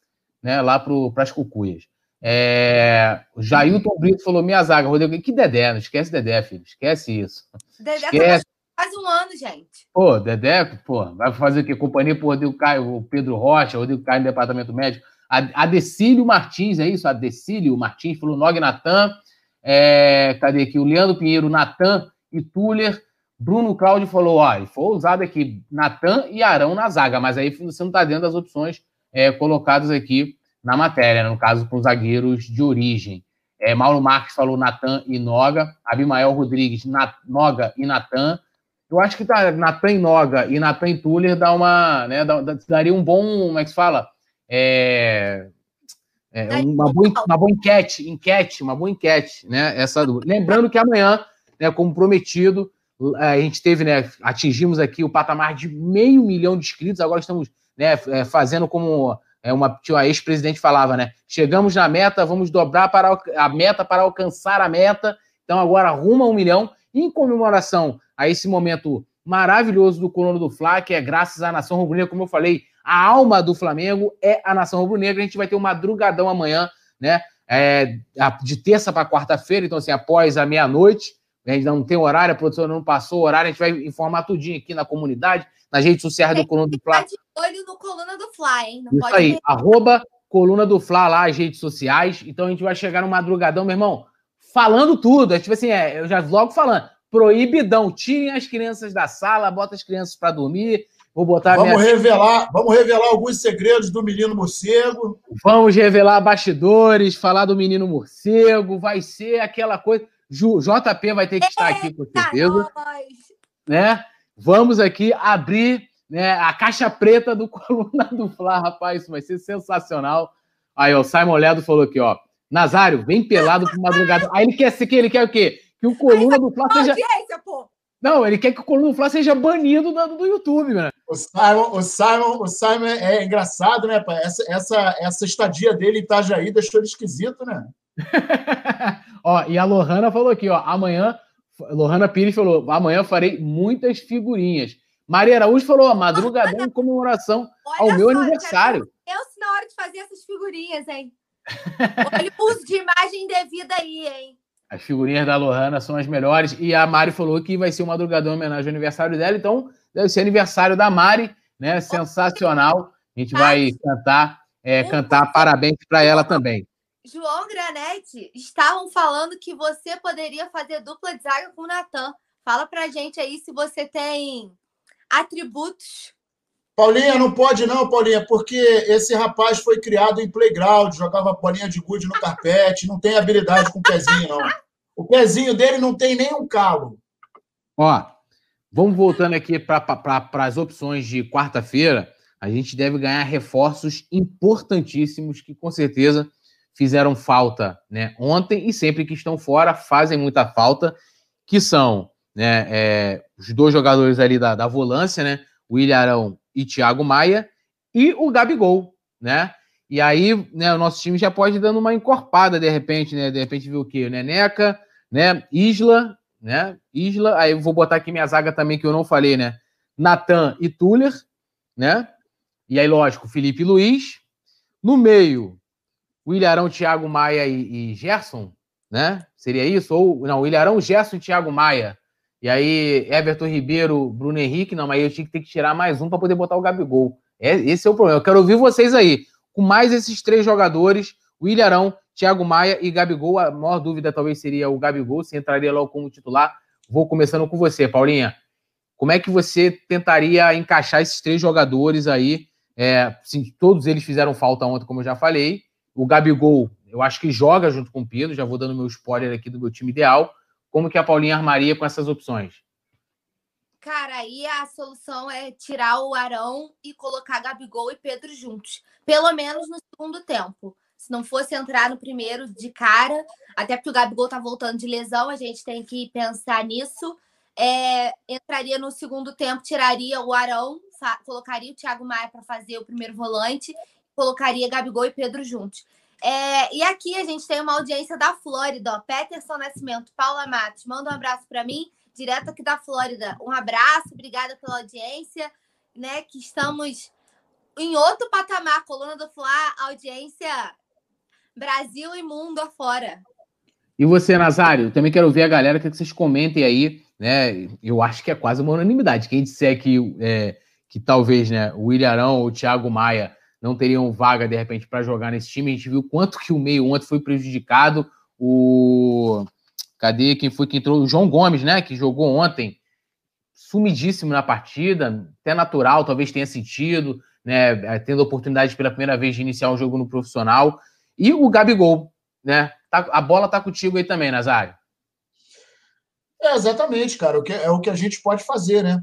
né, lá para as cucuias. É, Jailton Brito falou minha zaga. Rodrigo, que Dedé? Não esquece Dedé, filho. Esquece isso. Dedé tá esquece. faz um ano, gente. Pô, Dedé, pô, vai fazer o quê? Companhia pro Rodrigo Caio, o Pedro Rocha, o Rodrigo Caio no departamento médico. A, Decílio Martins, é isso? A Decílio Martins falou Nog Natan. É, cadê aqui? O Leandro Pinheiro, Natan e Tuller. Bruno Cláudio falou: ó, foi usado aqui Natan e Arão na zaga, mas aí você não está dentro das opções é, colocadas aqui na matéria, no caso com zagueiros de origem. É, Mauro Marques falou Natan e Noga, Abimael Rodrigues, Nat, Noga e Natan. Eu acho que tá, Natan e Noga e Natan e Tuller dá uma, né, dá, daria um bom, como é que se fala? É, é, uma, boa, uma boa enquete, enquete, uma boa enquete, né? Essa Lembrando que amanhã, né, como prometido, a gente teve, né? Atingimos aqui o patamar de meio milhão de inscritos, agora estamos né, é, fazendo como é uma, a ex-presidente falava, né? Chegamos na meta, vamos dobrar para a meta para alcançar a meta. Então agora arruma um milhão em comemoração a esse momento maravilhoso do Colono do Fla, que é graças à nação rubro-negra, como eu falei, a alma do Flamengo é a nação rubro-negra. A gente vai ter um madrugadão amanhã, né? É, de terça para quarta-feira, então assim, após a meia-noite, a gente não tem horário, a produção não passou o horário, a gente vai informar tudinho aqui na comunidade, nas redes sociais do Coluna do Fla. de olho no Coluna do Fla, hein? Não Isso aí, ver. arroba Coluna do Fla lá, as redes sociais. Então a gente vai chegar no madrugadão, meu irmão, falando tudo. É tipo assim, é, eu já logo falando, proibidão, tirem as crianças da sala, bota as crianças para dormir. Vou botar vamos minha... revelar, vamos revelar alguns segredos do menino morcego. Vamos revelar bastidores, falar do menino morcego, vai ser aquela coisa. JP vai ter que estar aqui com certeza. Né? Vamos aqui abrir né, a caixa preta do (laughs) Coluna do Fla, rapaz, isso vai ser sensacional. Aí, ó, o Simon Ledo falou aqui, ó. Nazário, vem pelado pro madrugada. Aí ele quer ser que ele quer o quê? Que o Coluna do Fla seja. Não, ele quer que o Coluna do Fla seja banido do, do YouTube, mano. O Simon, o Simon, o Simon é engraçado, né, pai? Essa, essa, essa estadia dele em Itajaí deixou ele esquisito, né? (laughs) ó, e a Lohana falou aqui, ó, amanhã, Lohana Pires falou, amanhã farei muitas figurinhas. Maria Araújo falou, madrugadão em comemoração ao meu só, aniversário. Eu na hora de fazer essas figurinhas, hein? Olha o uso de imagem devida aí, hein? As figurinhas da Lohana são as melhores. E a Mari falou que vai ser um madrugadão em homenagem ao aniversário dela. Então, deve ser aniversário da Mari, né? Sensacional. A gente vai cantar, é, cantar parabéns para ela também. João Granete, estavam falando que você poderia fazer dupla de zaga com o Natan. Fala pra gente aí se você tem atributos. Paulinha, não pode não, Paulinha, porque esse rapaz foi criado em playground, jogava bolinha de gude no carpete, não tem habilidade com o pezinho, não. O pezinho dele não tem nem um calo. Ó, vamos voltando aqui para as opções de quarta-feira. A gente deve ganhar reforços importantíssimos que, com certeza, fizeram falta né, ontem e sempre que estão fora fazem muita falta, que são né, é, os dois jogadores ali da, da volância, né, o Ilharão e Thiago Maia, e o Gabigol, né? E aí, né, o nosso time já pode ir dando uma encorpada de repente, né? De repente viu o quê? O Neneca, né? Isla, né? Isla, aí eu vou botar aqui minha zaga também que eu não falei, né? Natan e Tuller, né? E aí, lógico, Felipe Luiz. No meio, o Thiago Maia e, e, Gerson, né? Seria isso? Ou não, Ilharão, Gerson e Thiago Maia. E aí, Everton Ribeiro, Bruno Henrique, não, mas eu tinha que ter que tirar mais um para poder botar o Gabigol. É, esse é o problema. Eu quero ouvir vocês aí. Com mais esses três jogadores, o Thiago Maia e Gabigol, a maior dúvida talvez seria o Gabigol, se entraria logo como titular. Vou começando com você, Paulinha. Como é que você tentaria encaixar esses três jogadores aí? É, sim, todos eles fizeram falta ontem, como eu já falei. O Gabigol, eu acho que joga junto com o Pedro, já vou dando meu spoiler aqui do meu time ideal. Como que a Paulinha armaria com essas opções? Cara, aí a solução é tirar o Arão e colocar Gabigol e Pedro juntos. Pelo menos no segundo tempo. Se não fosse entrar no primeiro de cara, até porque o Gabigol tá voltando de lesão, a gente tem que pensar nisso. É, entraria no segundo tempo, tiraria o Arão, colocaria o Thiago Maia para fazer o primeiro volante colocaria Gabigol e Pedro juntos. É, e aqui a gente tem uma audiência da Flórida, ó, Peterson Nascimento, Paula Matos, manda um abraço para mim, direto aqui da Flórida. Um abraço, obrigada pela audiência, né? Que estamos em outro patamar, coluna do Fla, audiência Brasil e mundo afora. E você, Nazário? Também quero ver a galera, que vocês comentem aí, né? Eu acho que é quase uma unanimidade. Quem disser que, é, que talvez né, o William ou o Thiago Maia não teriam vaga, de repente, para jogar nesse time. A gente viu quanto que o meio ontem foi prejudicado. O. Cadê quem foi que entrou? O João Gomes, né? Que jogou ontem, sumidíssimo na partida, até natural, talvez tenha sentido, né? Tendo a oportunidade pela primeira vez de iniciar um jogo no profissional. E o Gabigol, né? Tá, a bola tá contigo aí também, Nazário. É, exatamente, cara. O que, é o que a gente pode fazer, né?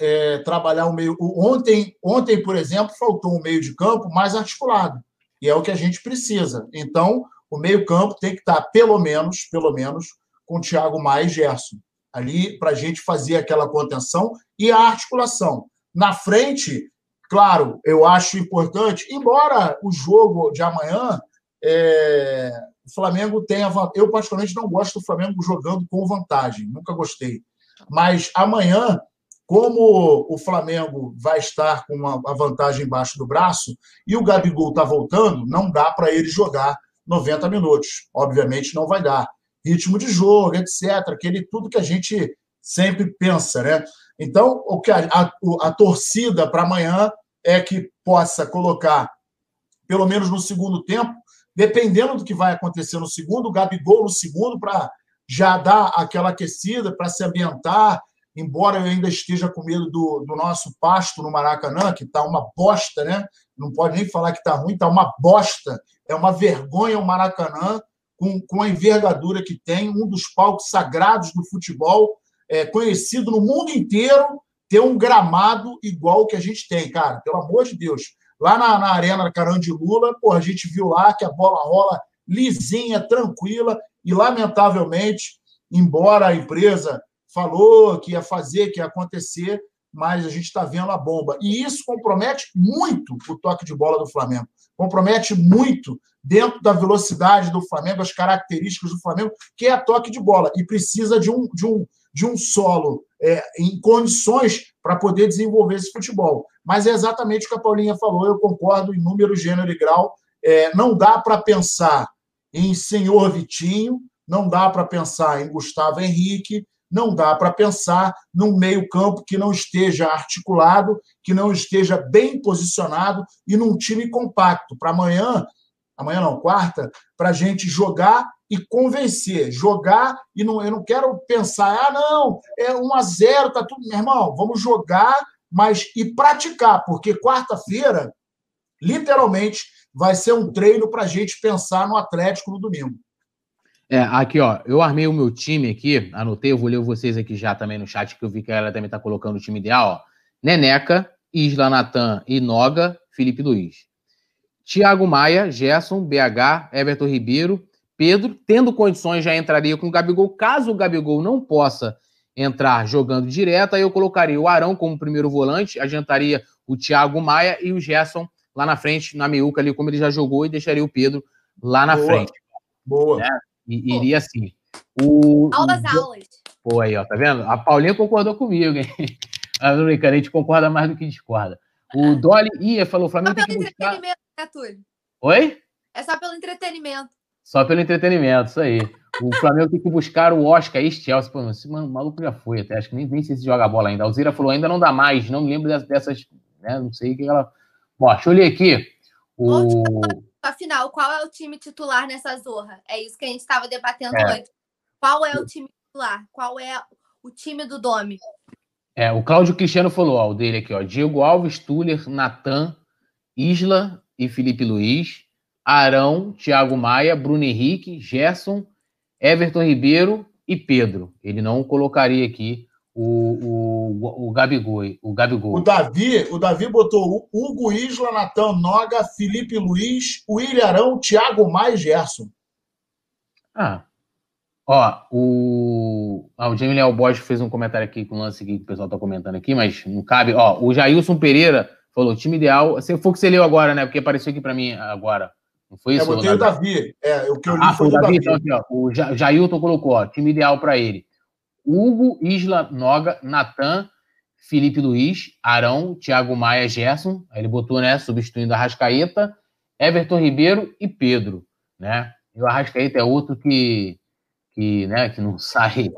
É, trabalhar o meio. Ontem, ontem, por exemplo, faltou um meio de campo mais articulado. E é o que a gente precisa. Então, o meio-campo tem que estar, pelo menos, pelo menos, com o Thiago Maia e Gerson. Ali, para a gente fazer aquela contenção e a articulação. Na frente, Claro, eu acho importante, embora o jogo de amanhã, é, o Flamengo tenha. Eu, particularmente, não gosto do Flamengo jogando com vantagem, nunca gostei. Mas amanhã, como o Flamengo vai estar com a vantagem embaixo do braço e o Gabigol está voltando, não dá para ele jogar 90 minutos. Obviamente não vai dar. Ritmo de jogo, etc. Aquele tudo que a gente sempre pensa, né? Então, o que a, a, a torcida para amanhã é que possa colocar, pelo menos no segundo tempo, dependendo do que vai acontecer no segundo, o Gabigol no segundo, para já dar aquela aquecida, para se ambientar, embora eu ainda esteja com medo do, do nosso pasto no Maracanã, que está uma bosta, né? Não pode nem falar que está ruim, está uma bosta. É uma vergonha o Maracanã, com, com a envergadura que tem, um dos palcos sagrados do futebol, é, conhecido no mundo inteiro, ter um gramado igual que a gente tem, cara. Pelo amor de Deus. Lá na, na Arena Lula, pô, a gente viu lá que a bola rola lisinha, tranquila, e lamentavelmente, embora a empresa falou que ia fazer, que ia acontecer, mas a gente está vendo a bomba. E isso compromete muito o toque de bola do Flamengo. Compromete muito dentro da velocidade do Flamengo, as características do Flamengo, que é toque de bola. E precisa de um, de um, de um solo é, em condições para poder desenvolver esse futebol. Mas é exatamente o que a Paulinha falou, eu concordo em número, gênero e grau. É, não dá para pensar em senhor Vitinho, não dá para pensar em Gustavo Henrique, não dá para pensar num meio-campo que não esteja articulado, que não esteja bem posicionado e num time compacto. Para amanhã, amanhã não, quarta, para a gente jogar e convencer. Jogar e não, eu não quero pensar, ah, não, é 1 a 0 tá tudo. Meu irmão, vamos jogar, mas e praticar, porque quarta-feira, literalmente, vai ser um treino para a gente pensar no Atlético no domingo. É, aqui, ó, eu armei o meu time aqui, anotei, eu vou ler vocês aqui já também no chat, que eu vi que ela também tá colocando o time ideal, ó. Neneca, Isla Natan e Noga, Felipe Luiz. Thiago Maia, Gerson, BH, Everton Ribeiro, Pedro, tendo condições, já entraria com o Gabigol. Caso o Gabigol não possa entrar jogando direto, aí eu colocaria o Arão como primeiro volante, adiantaria o Thiago Maia e o Gerson lá na frente, na meiuca ali, como ele já jogou, e deixaria o Pedro lá na Boa. frente. Boa. Né? E, iria assim. O, aulas, o... aulas. Pô, aí, ó, tá vendo? A Paulinha concordou comigo, hein? (laughs) A brincando, a gente concorda mais do que discorda. O Dolly ia, falou: o Flamengo tem que buscar... entretenimento, né, Túlio? Oi? É só pelo entretenimento. Só pelo entretenimento, isso aí. O Flamengo tem que buscar o Oscar e Chelsea. Pô, esse maluco já foi até, acho que nem, nem sei se joga bola ainda. A Alzira falou: ainda não dá mais, não me lembro dessas, né, não sei o que ela. Bom, deixa eu ler aqui. O... Afinal, qual é o time titular nessa zorra? É isso que a gente estava debatendo é. hoje. Qual é o time titular? Qual é o time do Domi? É, o Cláudio Cristiano falou, ó, o dele aqui, ó. Diego Alves, Tuller, Natan, Isla e Felipe Luiz, Arão, Thiago Maia, Bruno Henrique, Gerson, Everton Ribeiro e Pedro. Ele não colocaria aqui o, o, o Gabigol. O, Gabigol. o Davi, o Davi botou Hugo Isla, Natan Noga, Felipe Luiz, William Arão, Thiago Maia e Gerson. Ah. Ó, o. Ah, o Jamie Léo Borges fez um comentário aqui com o lance que o pessoal tá comentando aqui, mas não cabe. Ó, o Jailson Pereira falou: time ideal. Se for que você leu agora, né? Porque apareceu aqui para mim agora. Não foi isso? É, eu botei o Davi. É, o que eu li ah, foi o Davi. Davi. Então, aqui, ó, o Jailton colocou, ó, time ideal para ele. Hugo, Isla, Noga, Natan, Felipe Luiz, Arão, Thiago Maia, Gerson. Aí ele botou, né, substituindo a Rascaeta, Everton Ribeiro e Pedro, né? E o Arrascaeta é outro que, que, né, que não (laughs) sai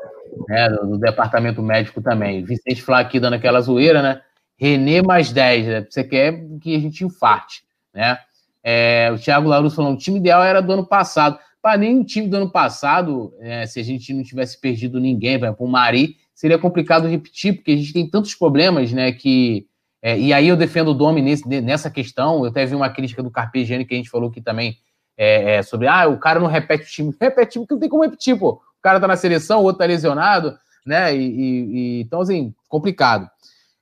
né, do, do departamento médico também. Vicente Flá aqui dando aquela zoeira, né? Renê mais 10, né? Você quer que a gente infarte, né? É, o Thiago Larus falou: o time ideal era do ano passado. Para o time do ano passado, é, se a gente não tivesse perdido ninguém, exemplo, o Mari, seria complicado repetir, porque a gente tem tantos problemas, né? Que, é, e aí eu defendo o Domi nesse, nessa questão. Eu até vi uma crítica do Carpegiani que a gente falou aqui também é, é, sobre ah, o cara não repete o time. (laughs) Repete o time, não tem como repetir, pô. O cara tá na seleção, o outro tá lesionado, né? E, e, e então, assim, complicado.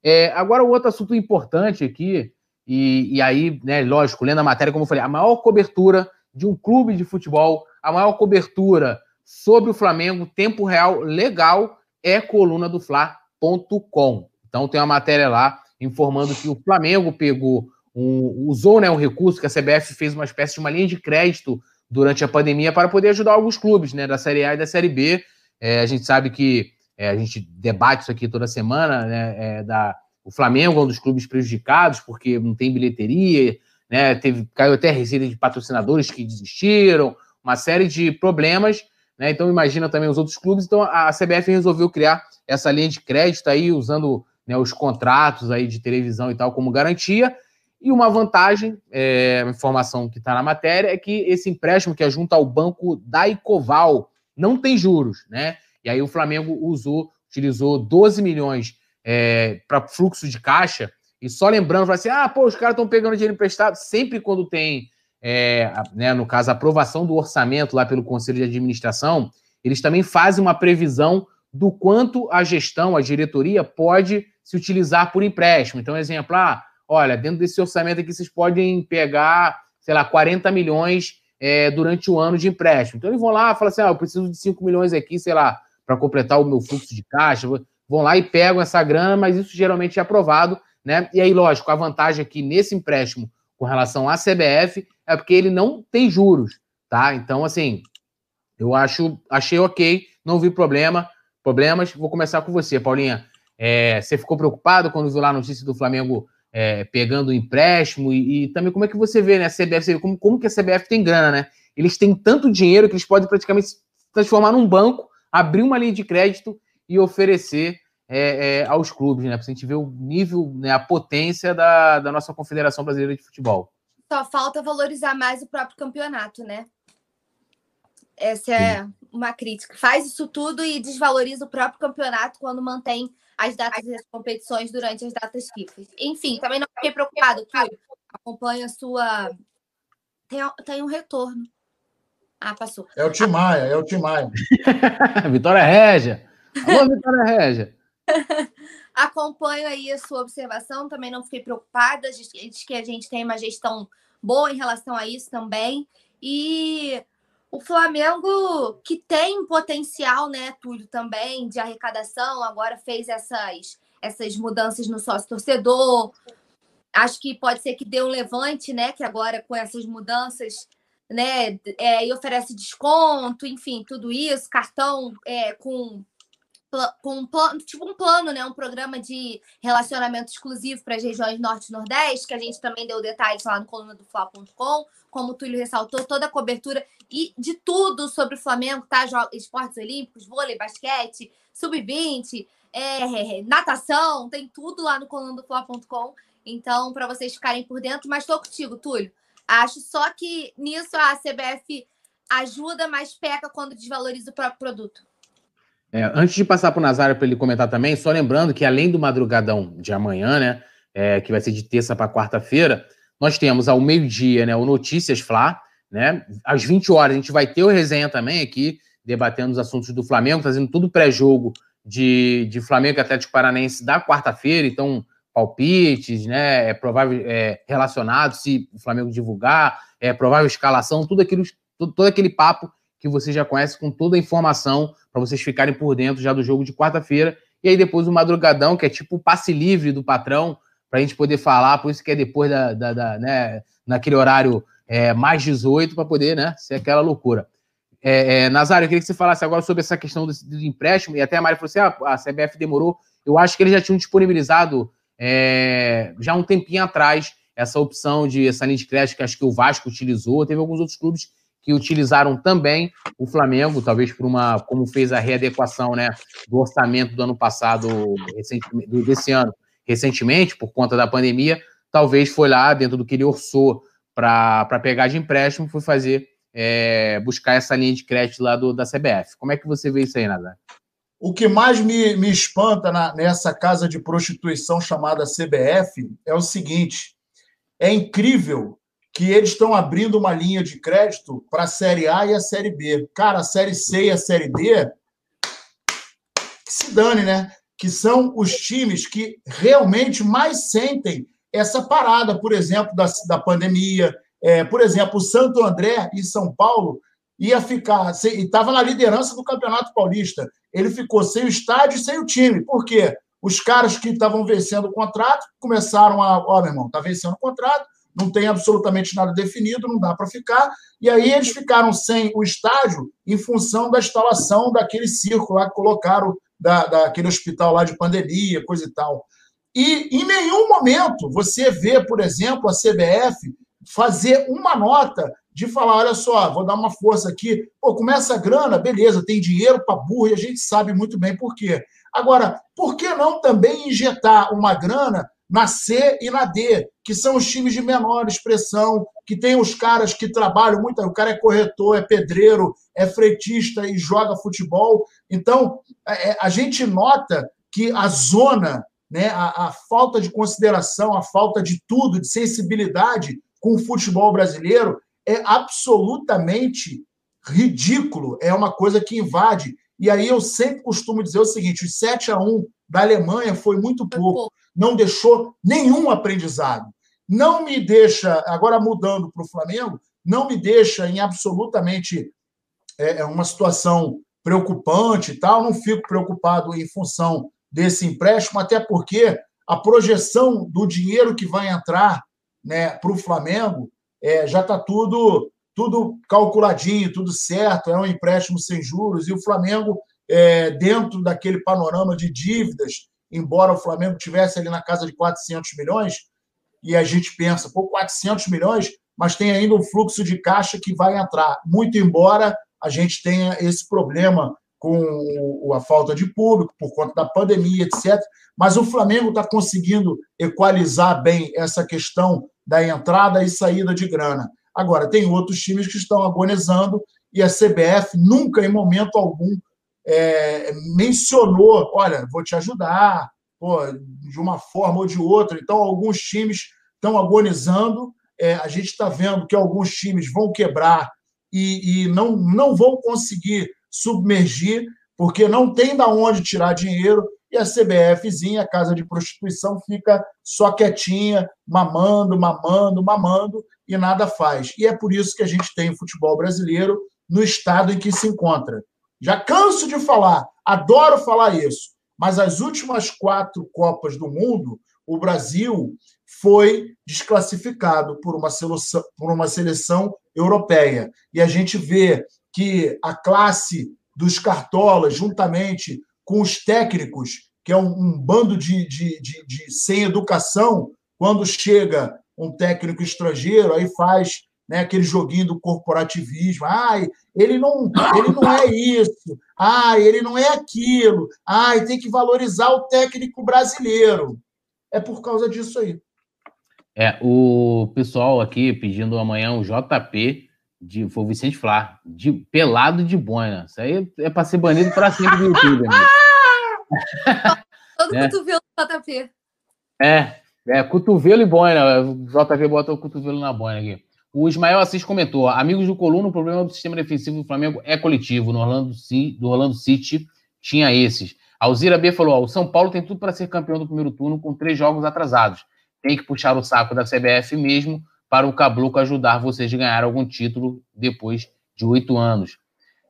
É, agora, o outro assunto importante aqui, e, e aí, né, lógico, lendo a matéria, como eu falei, a maior cobertura de um clube de futebol a maior cobertura sobre o Flamengo, tempo real legal, é coluna do Fla.com. Então tem uma matéria lá. informando que o Flamengo pegou, um, usou né, um recurso que a CBF fez uma espécie de uma linha de crédito durante a pandemia para poder ajudar alguns clubes né, da Série A e da Série B. É, a gente sabe que é, a gente debate isso aqui toda semana, né, é, da, o Flamengo é um dos clubes prejudicados porque não tem bilheteria, né, teve, caiu até receita de patrocinadores que desistiram, uma série de problemas, né, então imagina também os outros clubes, então a CBF resolveu criar essa linha de crédito aí, usando né, os contratos aí de televisão e tal como garantia, e uma vantagem, é, informação que está na matéria, é que esse empréstimo que é junto ao banco da Icoval não tem juros, né? E aí o Flamengo usou, utilizou 12 milhões é, para fluxo de caixa. E só lembrando, assim, ah, pô, os caras estão pegando dinheiro emprestado. Sempre quando tem, é, né, no caso, a aprovação do orçamento lá pelo Conselho de Administração, eles também fazem uma previsão do quanto a gestão, a diretoria, pode se utilizar por empréstimo. Então, exemplo, ah, olha, dentro desse orçamento aqui vocês podem pegar, sei lá, 40 milhões é, durante o ano de empréstimo. Então, eles vão lá e falam assim, ah, eu preciso de 5 milhões aqui, sei lá, para completar o meu fluxo de caixa, vão lá e pegam essa grana, mas isso geralmente é aprovado, né? E aí, lógico, a vantagem aqui nesse empréstimo com relação à CBF é porque ele não tem juros, tá? Então, assim, eu acho, achei ok, não vi problema, problemas. Vou começar com você, Paulinha. É, você ficou preocupado quando viu lá a notícia do Flamengo é, pegando o empréstimo e, e, também como é que você vê, né? A CBF, como, como que a CBF tem grana, né? Eles têm tanto dinheiro que eles podem praticamente se transformar num banco abrir uma linha de crédito e oferecer é, é, aos clubes, né? Para a gente ver o nível, né, a potência da, da nossa Confederação Brasileira de Futebol. Só falta valorizar mais o próprio campeonato, né? Essa é Sim. uma crítica. Faz isso tudo e desvaloriza o próprio campeonato quando mantém as datas das competições durante as datas FIFA. Enfim, também não fiquei preocupado, Túlio. Acompanha a sua. Tem, tem um retorno. Ah, passou. É o Timaya, é o Timaya. (laughs) Vitória Régia. Alô, Vitória Régia. (laughs) Acompanho aí a sua observação, também não fiquei preocupada, diz que a gente tem uma gestão boa em relação a isso também. E o Flamengo, que tem potencial, né, Túlio, também, de arrecadação, agora fez essas, essas mudanças no sócio torcedor. Acho que pode ser que dê um levante, né? Que agora com essas mudanças né? É, e oferece desconto, enfim, tudo isso, cartão é, com com um plano, tipo um plano, né? Um programa de relacionamento exclusivo para as regiões Norte e Nordeste, que a gente também deu detalhes lá no coluna do Fla.com, como o Túlio ressaltou, toda a cobertura e de tudo sobre o Flamengo, tá? Esportes Olímpicos, vôlei, basquete, sub-20, é, natação, tem tudo lá no coluna do Fla.com. Então, para vocês ficarem por dentro, mas estou contigo, Túlio. Acho só que nisso a CBF ajuda, mas peca quando desvaloriza o próprio produto. É, antes de passar para o Nazário para ele comentar também, só lembrando que além do madrugadão de amanhã, né, é, que vai ser de terça para quarta-feira, nós temos ao meio-dia né, o Notícias Fla, né, às 20 horas a gente vai ter o resenha também aqui, debatendo os assuntos do Flamengo, fazendo tudo pré-jogo de, de Flamengo e Atlético Paranense da quarta-feira, então palpites, né, é provável é, relacionado, se o Flamengo divulgar, é provável escalação, tudo aquilo, todo, todo aquele papo que você já conhece com toda a informação para vocês ficarem por dentro já do jogo de quarta-feira. E aí depois o madrugadão, que é tipo o passe livre do patrão, para a gente poder falar, por isso que é depois da, da, da né, naquele horário é, mais 18, para poder né, ser aquela loucura. É, é, Nazário, eu queria que você falasse agora sobre essa questão do, do empréstimo, e até a Mari falou assim: ah, a CBF demorou. Eu acho que eles já tinham disponibilizado é, já um tempinho atrás essa opção de essa linha de crédito que acho que o Vasco utilizou, teve alguns outros clubes que utilizaram também o Flamengo, talvez por uma, como fez a readequação né, do orçamento do ano passado, desse ano, recentemente, por conta da pandemia, talvez foi lá dentro do que ele orçou para pegar de empréstimo, foi fazer, é, buscar essa linha de crédito lá do, da CBF. Como é que você vê isso aí, Nazar? O que mais me, me espanta na, nessa casa de prostituição chamada CBF é o seguinte: é incrível que eles estão abrindo uma linha de crédito para a Série A e a Série B. Cara, a Série C e a Série D, que se dane, né? Que são os times que realmente mais sentem essa parada, por exemplo, da, da pandemia. É, por exemplo, o Santo André e São Paulo ia ficar, estava na liderança do Campeonato Paulista. Ele ficou sem o estádio e sem o time. Por quê? Os caras que estavam vencendo o contrato começaram a, ó, oh, meu irmão, tá vencendo o contrato, não tem absolutamente nada definido, não dá para ficar. E aí eles ficaram sem o estágio em função da instalação daquele circo lá que colocaram, da, daquele hospital lá de pandemia, coisa e tal. E em nenhum momento você vê, por exemplo, a CBF fazer uma nota de falar: olha só, vou dar uma força aqui. Pô, começa a grana, beleza, tem dinheiro para burro e a gente sabe muito bem por quê. Agora, por que não também injetar uma grana na C e na D, que são os times de menor expressão, que tem os caras que trabalham muito, o cara é corretor, é pedreiro, é freitista e joga futebol. Então, é, é, a gente nota que a zona, né, a, a falta de consideração, a falta de tudo, de sensibilidade com o futebol brasileiro é absolutamente ridículo, é uma coisa que invade. E aí eu sempre costumo dizer o seguinte: os 7 a 1 da Alemanha foi muito pouco não deixou nenhum aprendizado. Não me deixa, agora mudando para o Flamengo, não me deixa em absolutamente é, é, uma situação preocupante e tal. Não fico preocupado em função desse empréstimo, até porque a projeção do dinheiro que vai entrar né, para o Flamengo é, já está tudo tudo calculadinho, tudo certo, é um empréstimo sem juros, e o Flamengo, é, dentro daquele panorama de dívidas embora o Flamengo tivesse ali na casa de 400 milhões, e a gente pensa, pô, 400 milhões, mas tem ainda um fluxo de caixa que vai entrar. Muito embora a gente tenha esse problema com a falta de público, por conta da pandemia, etc. Mas o Flamengo está conseguindo equalizar bem essa questão da entrada e saída de grana. Agora, tem outros times que estão agonizando e a CBF nunca, em momento algum, é, mencionou: olha, vou te ajudar, pô, de uma forma ou de outra. Então, alguns times estão agonizando. É, a gente está vendo que alguns times vão quebrar e, e, não, não vão conseguir submergir, porque não tem da onde tirar dinheiro. E a CBFzinha, a casa de prostituição, fica só quietinha, mamando, mamando, mamando, e nada faz. E é por isso que a gente tem o futebol brasileiro no estado em que se encontra. Já canso de falar, adoro falar isso, mas as últimas quatro Copas do Mundo, o Brasil foi desclassificado por uma seleção, por uma seleção europeia. E a gente vê que a classe dos cartolas, juntamente com os técnicos, que é um, um bando de, de, de, de sem educação, quando chega um técnico estrangeiro, aí faz né, aquele joguinho do corporativismo. Ai, ele não, ele não é isso. Ai, ele não é aquilo. Ai, tem que valorizar o técnico brasileiro. É por causa disso aí. É, o pessoal aqui pedindo amanhã o JP de foi o Vicente Flá, de pelado de boina. Isso aí é para ser banido para sempre do YouTube, amigo. (laughs) Todo (laughs) é. cotovelo do JP. É, é, cotovelo e boina. O JP bota o cotovelo na boina aqui. O Ismael Assis comentou: amigos do Coluna, o problema do sistema defensivo do Flamengo é coletivo. No Orlando, do Orlando City tinha esses. Alzira B falou: o São Paulo tem tudo para ser campeão do primeiro turno com três jogos atrasados. Tem que puxar o saco da CBF mesmo para o Cabluco ajudar vocês a ganhar algum título depois de oito anos.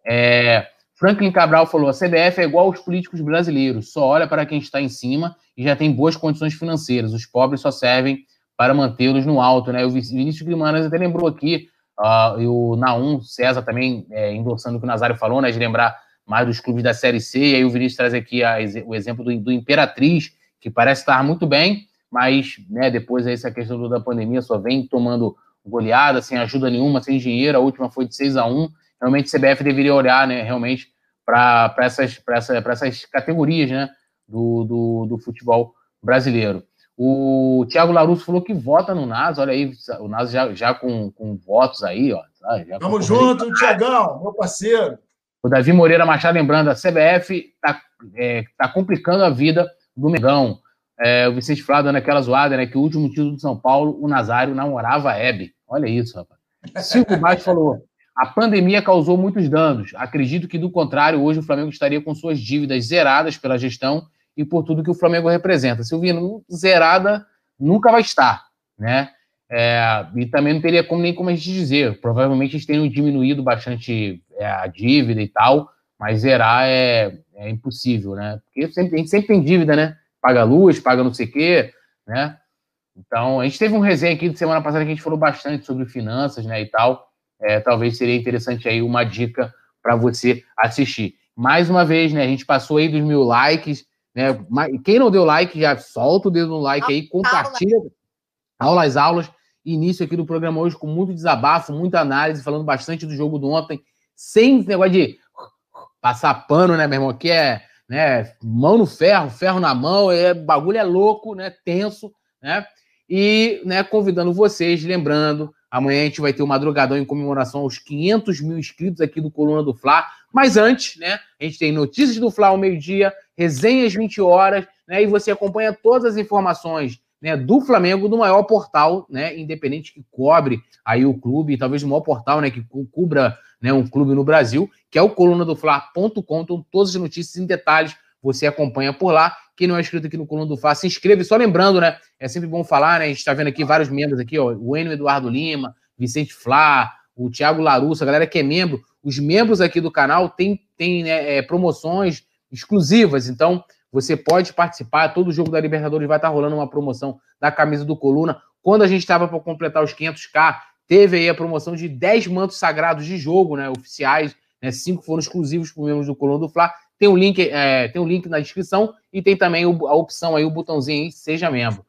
É, Franklin Cabral falou: a CBF é igual aos políticos brasileiros, só olha para quem está em cima e já tem boas condições financeiras. Os pobres só servem para mantê-los no alto, né? O Vinícius Guimarães até lembrou aqui, uh, e o Naum César também é, endossando o que o Nazário falou, né? De lembrar mais dos clubes da Série C, e aí o Vinícius traz aqui a, o exemplo do, do, Imperatriz, que parece estar muito bem, mas né, depois essa questão da pandemia só vem tomando goleada, sem ajuda nenhuma, sem dinheiro, a última foi de 6 a 1 Realmente o CBF deveria olhar, né, realmente, para essas, essa, essas categorias né, do, do, do futebol brasileiro. O Thiago Larusso falou que vota no NAS, olha aí, o NAS já, já com, com votos aí, ó. Já Tamo junto, aí. Tiagão, meu parceiro. O Davi Moreira Machado lembrando, a CBF tá, é, tá complicando a vida do Megão. É, o Vicente Flávio dando aquela zoada, né? Que o último título do São Paulo, o Nazário namorava a Hebe. Olha isso, rapaz. Silvio Baixo falou: a pandemia causou muitos danos. Acredito que, do contrário, hoje o Flamengo estaria com suas dívidas zeradas pela gestão e por tudo que o Flamengo representa. Silvino, zerada nunca vai estar, né? É, e também não teria como, nem como a gente dizer. Provavelmente eles tenham diminuído bastante é, a dívida e tal, mas zerar é, é impossível, né? Porque sempre, a gente sempre tem dívida, né? paga luz, paga não sei o quê, né? Então, a gente teve um resenha aqui de semana passada que a gente falou bastante sobre finanças, né, e tal. É, talvez seria interessante aí uma dica para você assistir. Mais uma vez, né, a gente passou aí dos mil likes, né? Quem não deu like, já solta o dedo no like aí, compartilha. Aulas, aulas. Início aqui do programa hoje com muito desabafo, muita análise, falando bastante do jogo do ontem, sem negócio de passar pano, né, meu irmão? Aqui é né, mão no ferro, ferro na mão, é, bagulho é louco, né, tenso, né? E né, convidando vocês, lembrando, amanhã a gente vai ter o um madrugadão em comemoração aos 500 mil inscritos aqui do Coluna do Fla. Mas antes, né, a gente tem notícias do Fla ao meio-dia, resenhas 20 horas, né, e você acompanha todas as informações né, do Flamengo no maior portal, né, independente que cobre aí o clube, talvez o maior portal, né, que cubra né, um clube no Brasil, que é o coluna do Fla.com, então todas as notícias em detalhes você acompanha por lá. Quem não é inscrito aqui no Coluna do Fla, se inscreve. Só lembrando, né? É sempre bom falar, né? A gente está vendo aqui vários membros aqui, ó. O Enio Eduardo Lima, Vicente Flá, o Thiago Larusso, a galera que é membro. Os membros aqui do canal têm, têm né, é, promoções exclusivas. Então, você pode participar. Todo jogo da Libertadores vai estar rolando uma promoção da camisa do Coluna. Quando a gente estava para completar os 500k, teve aí a promoção de 10 mantos sagrados de jogo, né? Oficiais. Né, cinco foram exclusivos para membros do Coluna do Fla. Tem um link, é, tem um link na descrição e tem também a opção aí, o botãozinho aí, seja membro.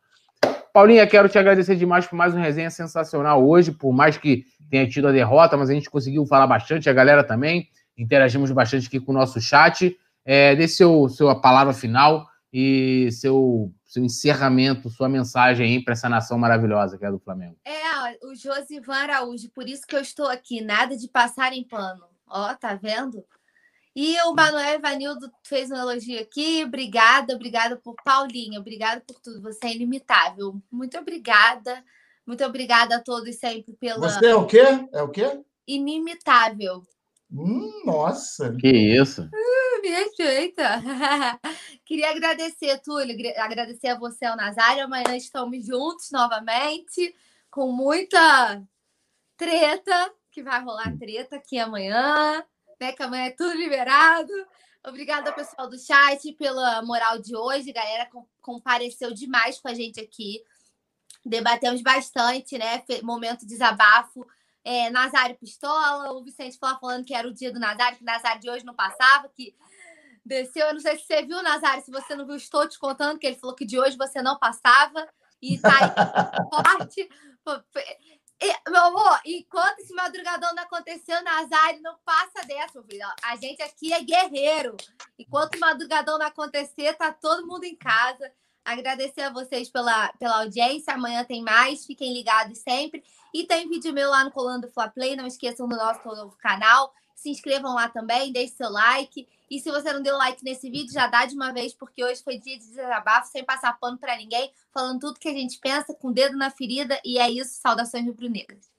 Paulinha, quero te agradecer demais por mais uma resenha sensacional hoje, por mais que tenha tido a derrota, mas a gente conseguiu falar bastante, a galera também, interagimos bastante aqui com o nosso chat. É, dê seu, sua palavra final e seu, seu encerramento, sua mensagem aí para essa nação maravilhosa que é do Flamengo. É, o Josivan Araújo, por isso que eu estou aqui, nada de passar em pano. Ó, tá vendo? E o Manuel Evanildo fez um elogio aqui. Obrigada, obrigada por Paulinha, obrigada por tudo. Você é ilimitável. Muito obrigada. Muito obrigada a todos sempre pela. Você é o quê? É o quê? Inimitável. Hum, nossa! Que isso! Uh, me respeita! (laughs) Queria agradecer, Túlio, agradecer a você, ao Nazário. Amanhã estamos juntos novamente, com muita treta, que vai rolar treta aqui amanhã né? Que amanhã é tudo liberado. Obrigada, pessoal do chat, pela moral de hoje. A galera compareceu demais com a gente aqui. Debatemos bastante, né? Momento de desabafo. É, Nazário Pistola, o Vicente Flá falando que era o dia do Nazário, que o Nazário de hoje não passava, que desceu. Eu não sei se você viu, Nazário. Se você não viu, estou te contando que ele falou que de hoje você não passava. E tá aí forte. E, meu amor, enquanto esse madrugadão não aconteceu, Nazário não passa dessa, meu filho. A gente aqui é guerreiro. Enquanto o madrugadão não acontecer, tá todo mundo em casa. Agradecer a vocês pela, pela audiência. Amanhã tem mais. Fiquem ligados sempre. E tem vídeo meu lá no Colando Fla Play. Não esqueçam do nosso novo canal. Se inscrevam lá também, deixe seu like. E se você não deu like nesse vídeo, já dá de uma vez, porque hoje foi dia de desabafo, sem passar pano para ninguém, falando tudo que a gente pensa, com o dedo na ferida. E é isso. Saudações rubro-negras.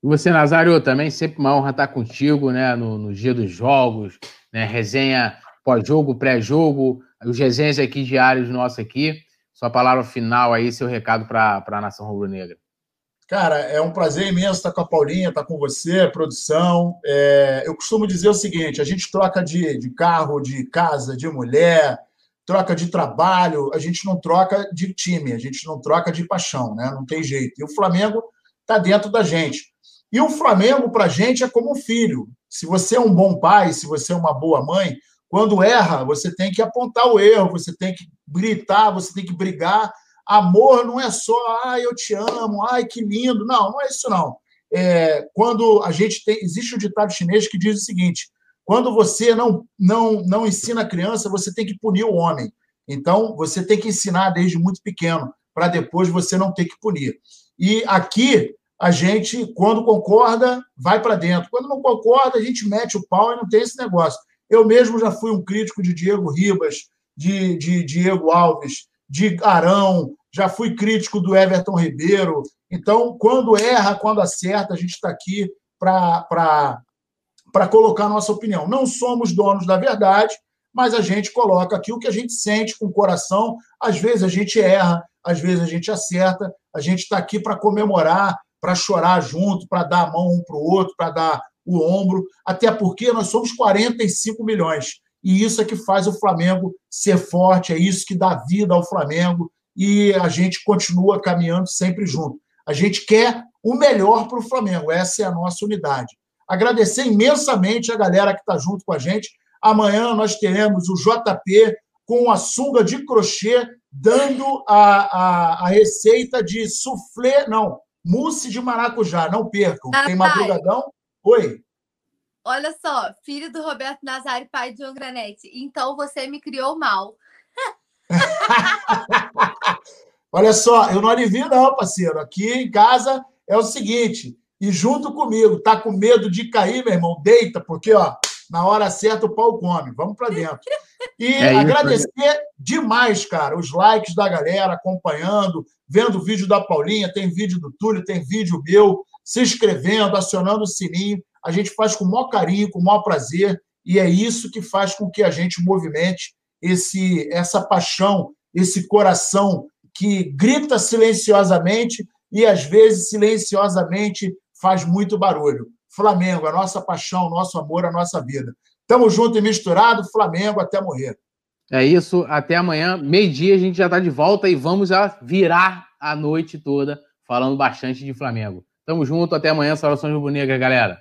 E você, Nazário, também sempre uma honra estar contigo, né? No, no dia dos jogos, né? Resenha pós-jogo, pré-jogo, os resenhas aqui diários nossos aqui. Sua palavra final aí, seu recado para a nação rubro-negra. Cara, é um prazer imenso estar com a Paulinha, estar com você, produção. É, eu costumo dizer o seguinte: a gente troca de, de carro, de casa, de mulher, troca de trabalho, a gente não troca de time, a gente não troca de paixão, né? Não tem jeito. E o Flamengo está dentro da gente. E o Flamengo, para a gente, é como um filho. Se você é um bom pai, se você é uma boa mãe, quando erra, você tem que apontar o erro, você tem que gritar, você tem que brigar Amor não é só, ai, eu te amo, ai, que lindo. Não, não é isso, não. É, quando a gente tem. Existe um ditado chinês que diz o seguinte: quando você não, não, não ensina a criança, você tem que punir o homem. Então, você tem que ensinar desde muito pequeno, para depois você não ter que punir. E aqui, a gente, quando concorda, vai para dentro. Quando não concorda, a gente mete o pau e não tem esse negócio. Eu mesmo já fui um crítico de Diego Ribas, de, de Diego Alves, de Arão, já fui crítico do Everton Ribeiro. Então, quando erra, quando acerta, a gente está aqui para colocar nossa opinião. Não somos donos da verdade, mas a gente coloca aqui o que a gente sente com o coração. Às vezes a gente erra, às vezes a gente acerta. A gente está aqui para comemorar, para chorar junto, para dar a mão um para o outro, para dar o ombro, até porque nós somos 45 milhões. E isso é que faz o Flamengo ser forte, é isso que dá vida ao Flamengo e a gente continua caminhando sempre junto. A gente quer o melhor para o Flamengo, essa é a nossa unidade. Agradecer imensamente a galera que está junto com a gente. Amanhã nós teremos o JP com a sunga de crochê, dando a, a, a receita de soufflé, não, mousse de maracujá. Não percam. Ah, Tem madrugadão. Oi. Olha só, filho do Roberto Nazário, pai de João Granete. Então você me criou mal. (laughs) Olha só, eu não alivio, não, parceiro. Aqui em casa é o seguinte: e junto comigo, tá com medo de cair, meu irmão? Deita, porque ó, na hora certa o pau come. Vamos para dentro. E (laughs) é agradecer demais, cara, os likes da galera acompanhando, vendo o vídeo da Paulinha, tem vídeo do Túlio, tem vídeo meu, se inscrevendo, acionando o sininho. A gente faz com o maior carinho, com o maior prazer, e é isso que faz com que a gente movimente esse essa paixão, esse coração que grita silenciosamente e às vezes silenciosamente faz muito barulho. Flamengo, a nossa paixão, nosso amor, a nossa vida. Tamo junto e misturado, Flamengo até morrer. É isso, até amanhã, meio-dia a gente já está de volta e vamos já virar a noite toda falando bastante de Flamengo. Tamo junto, até amanhã, saudações rubro-negras, galera.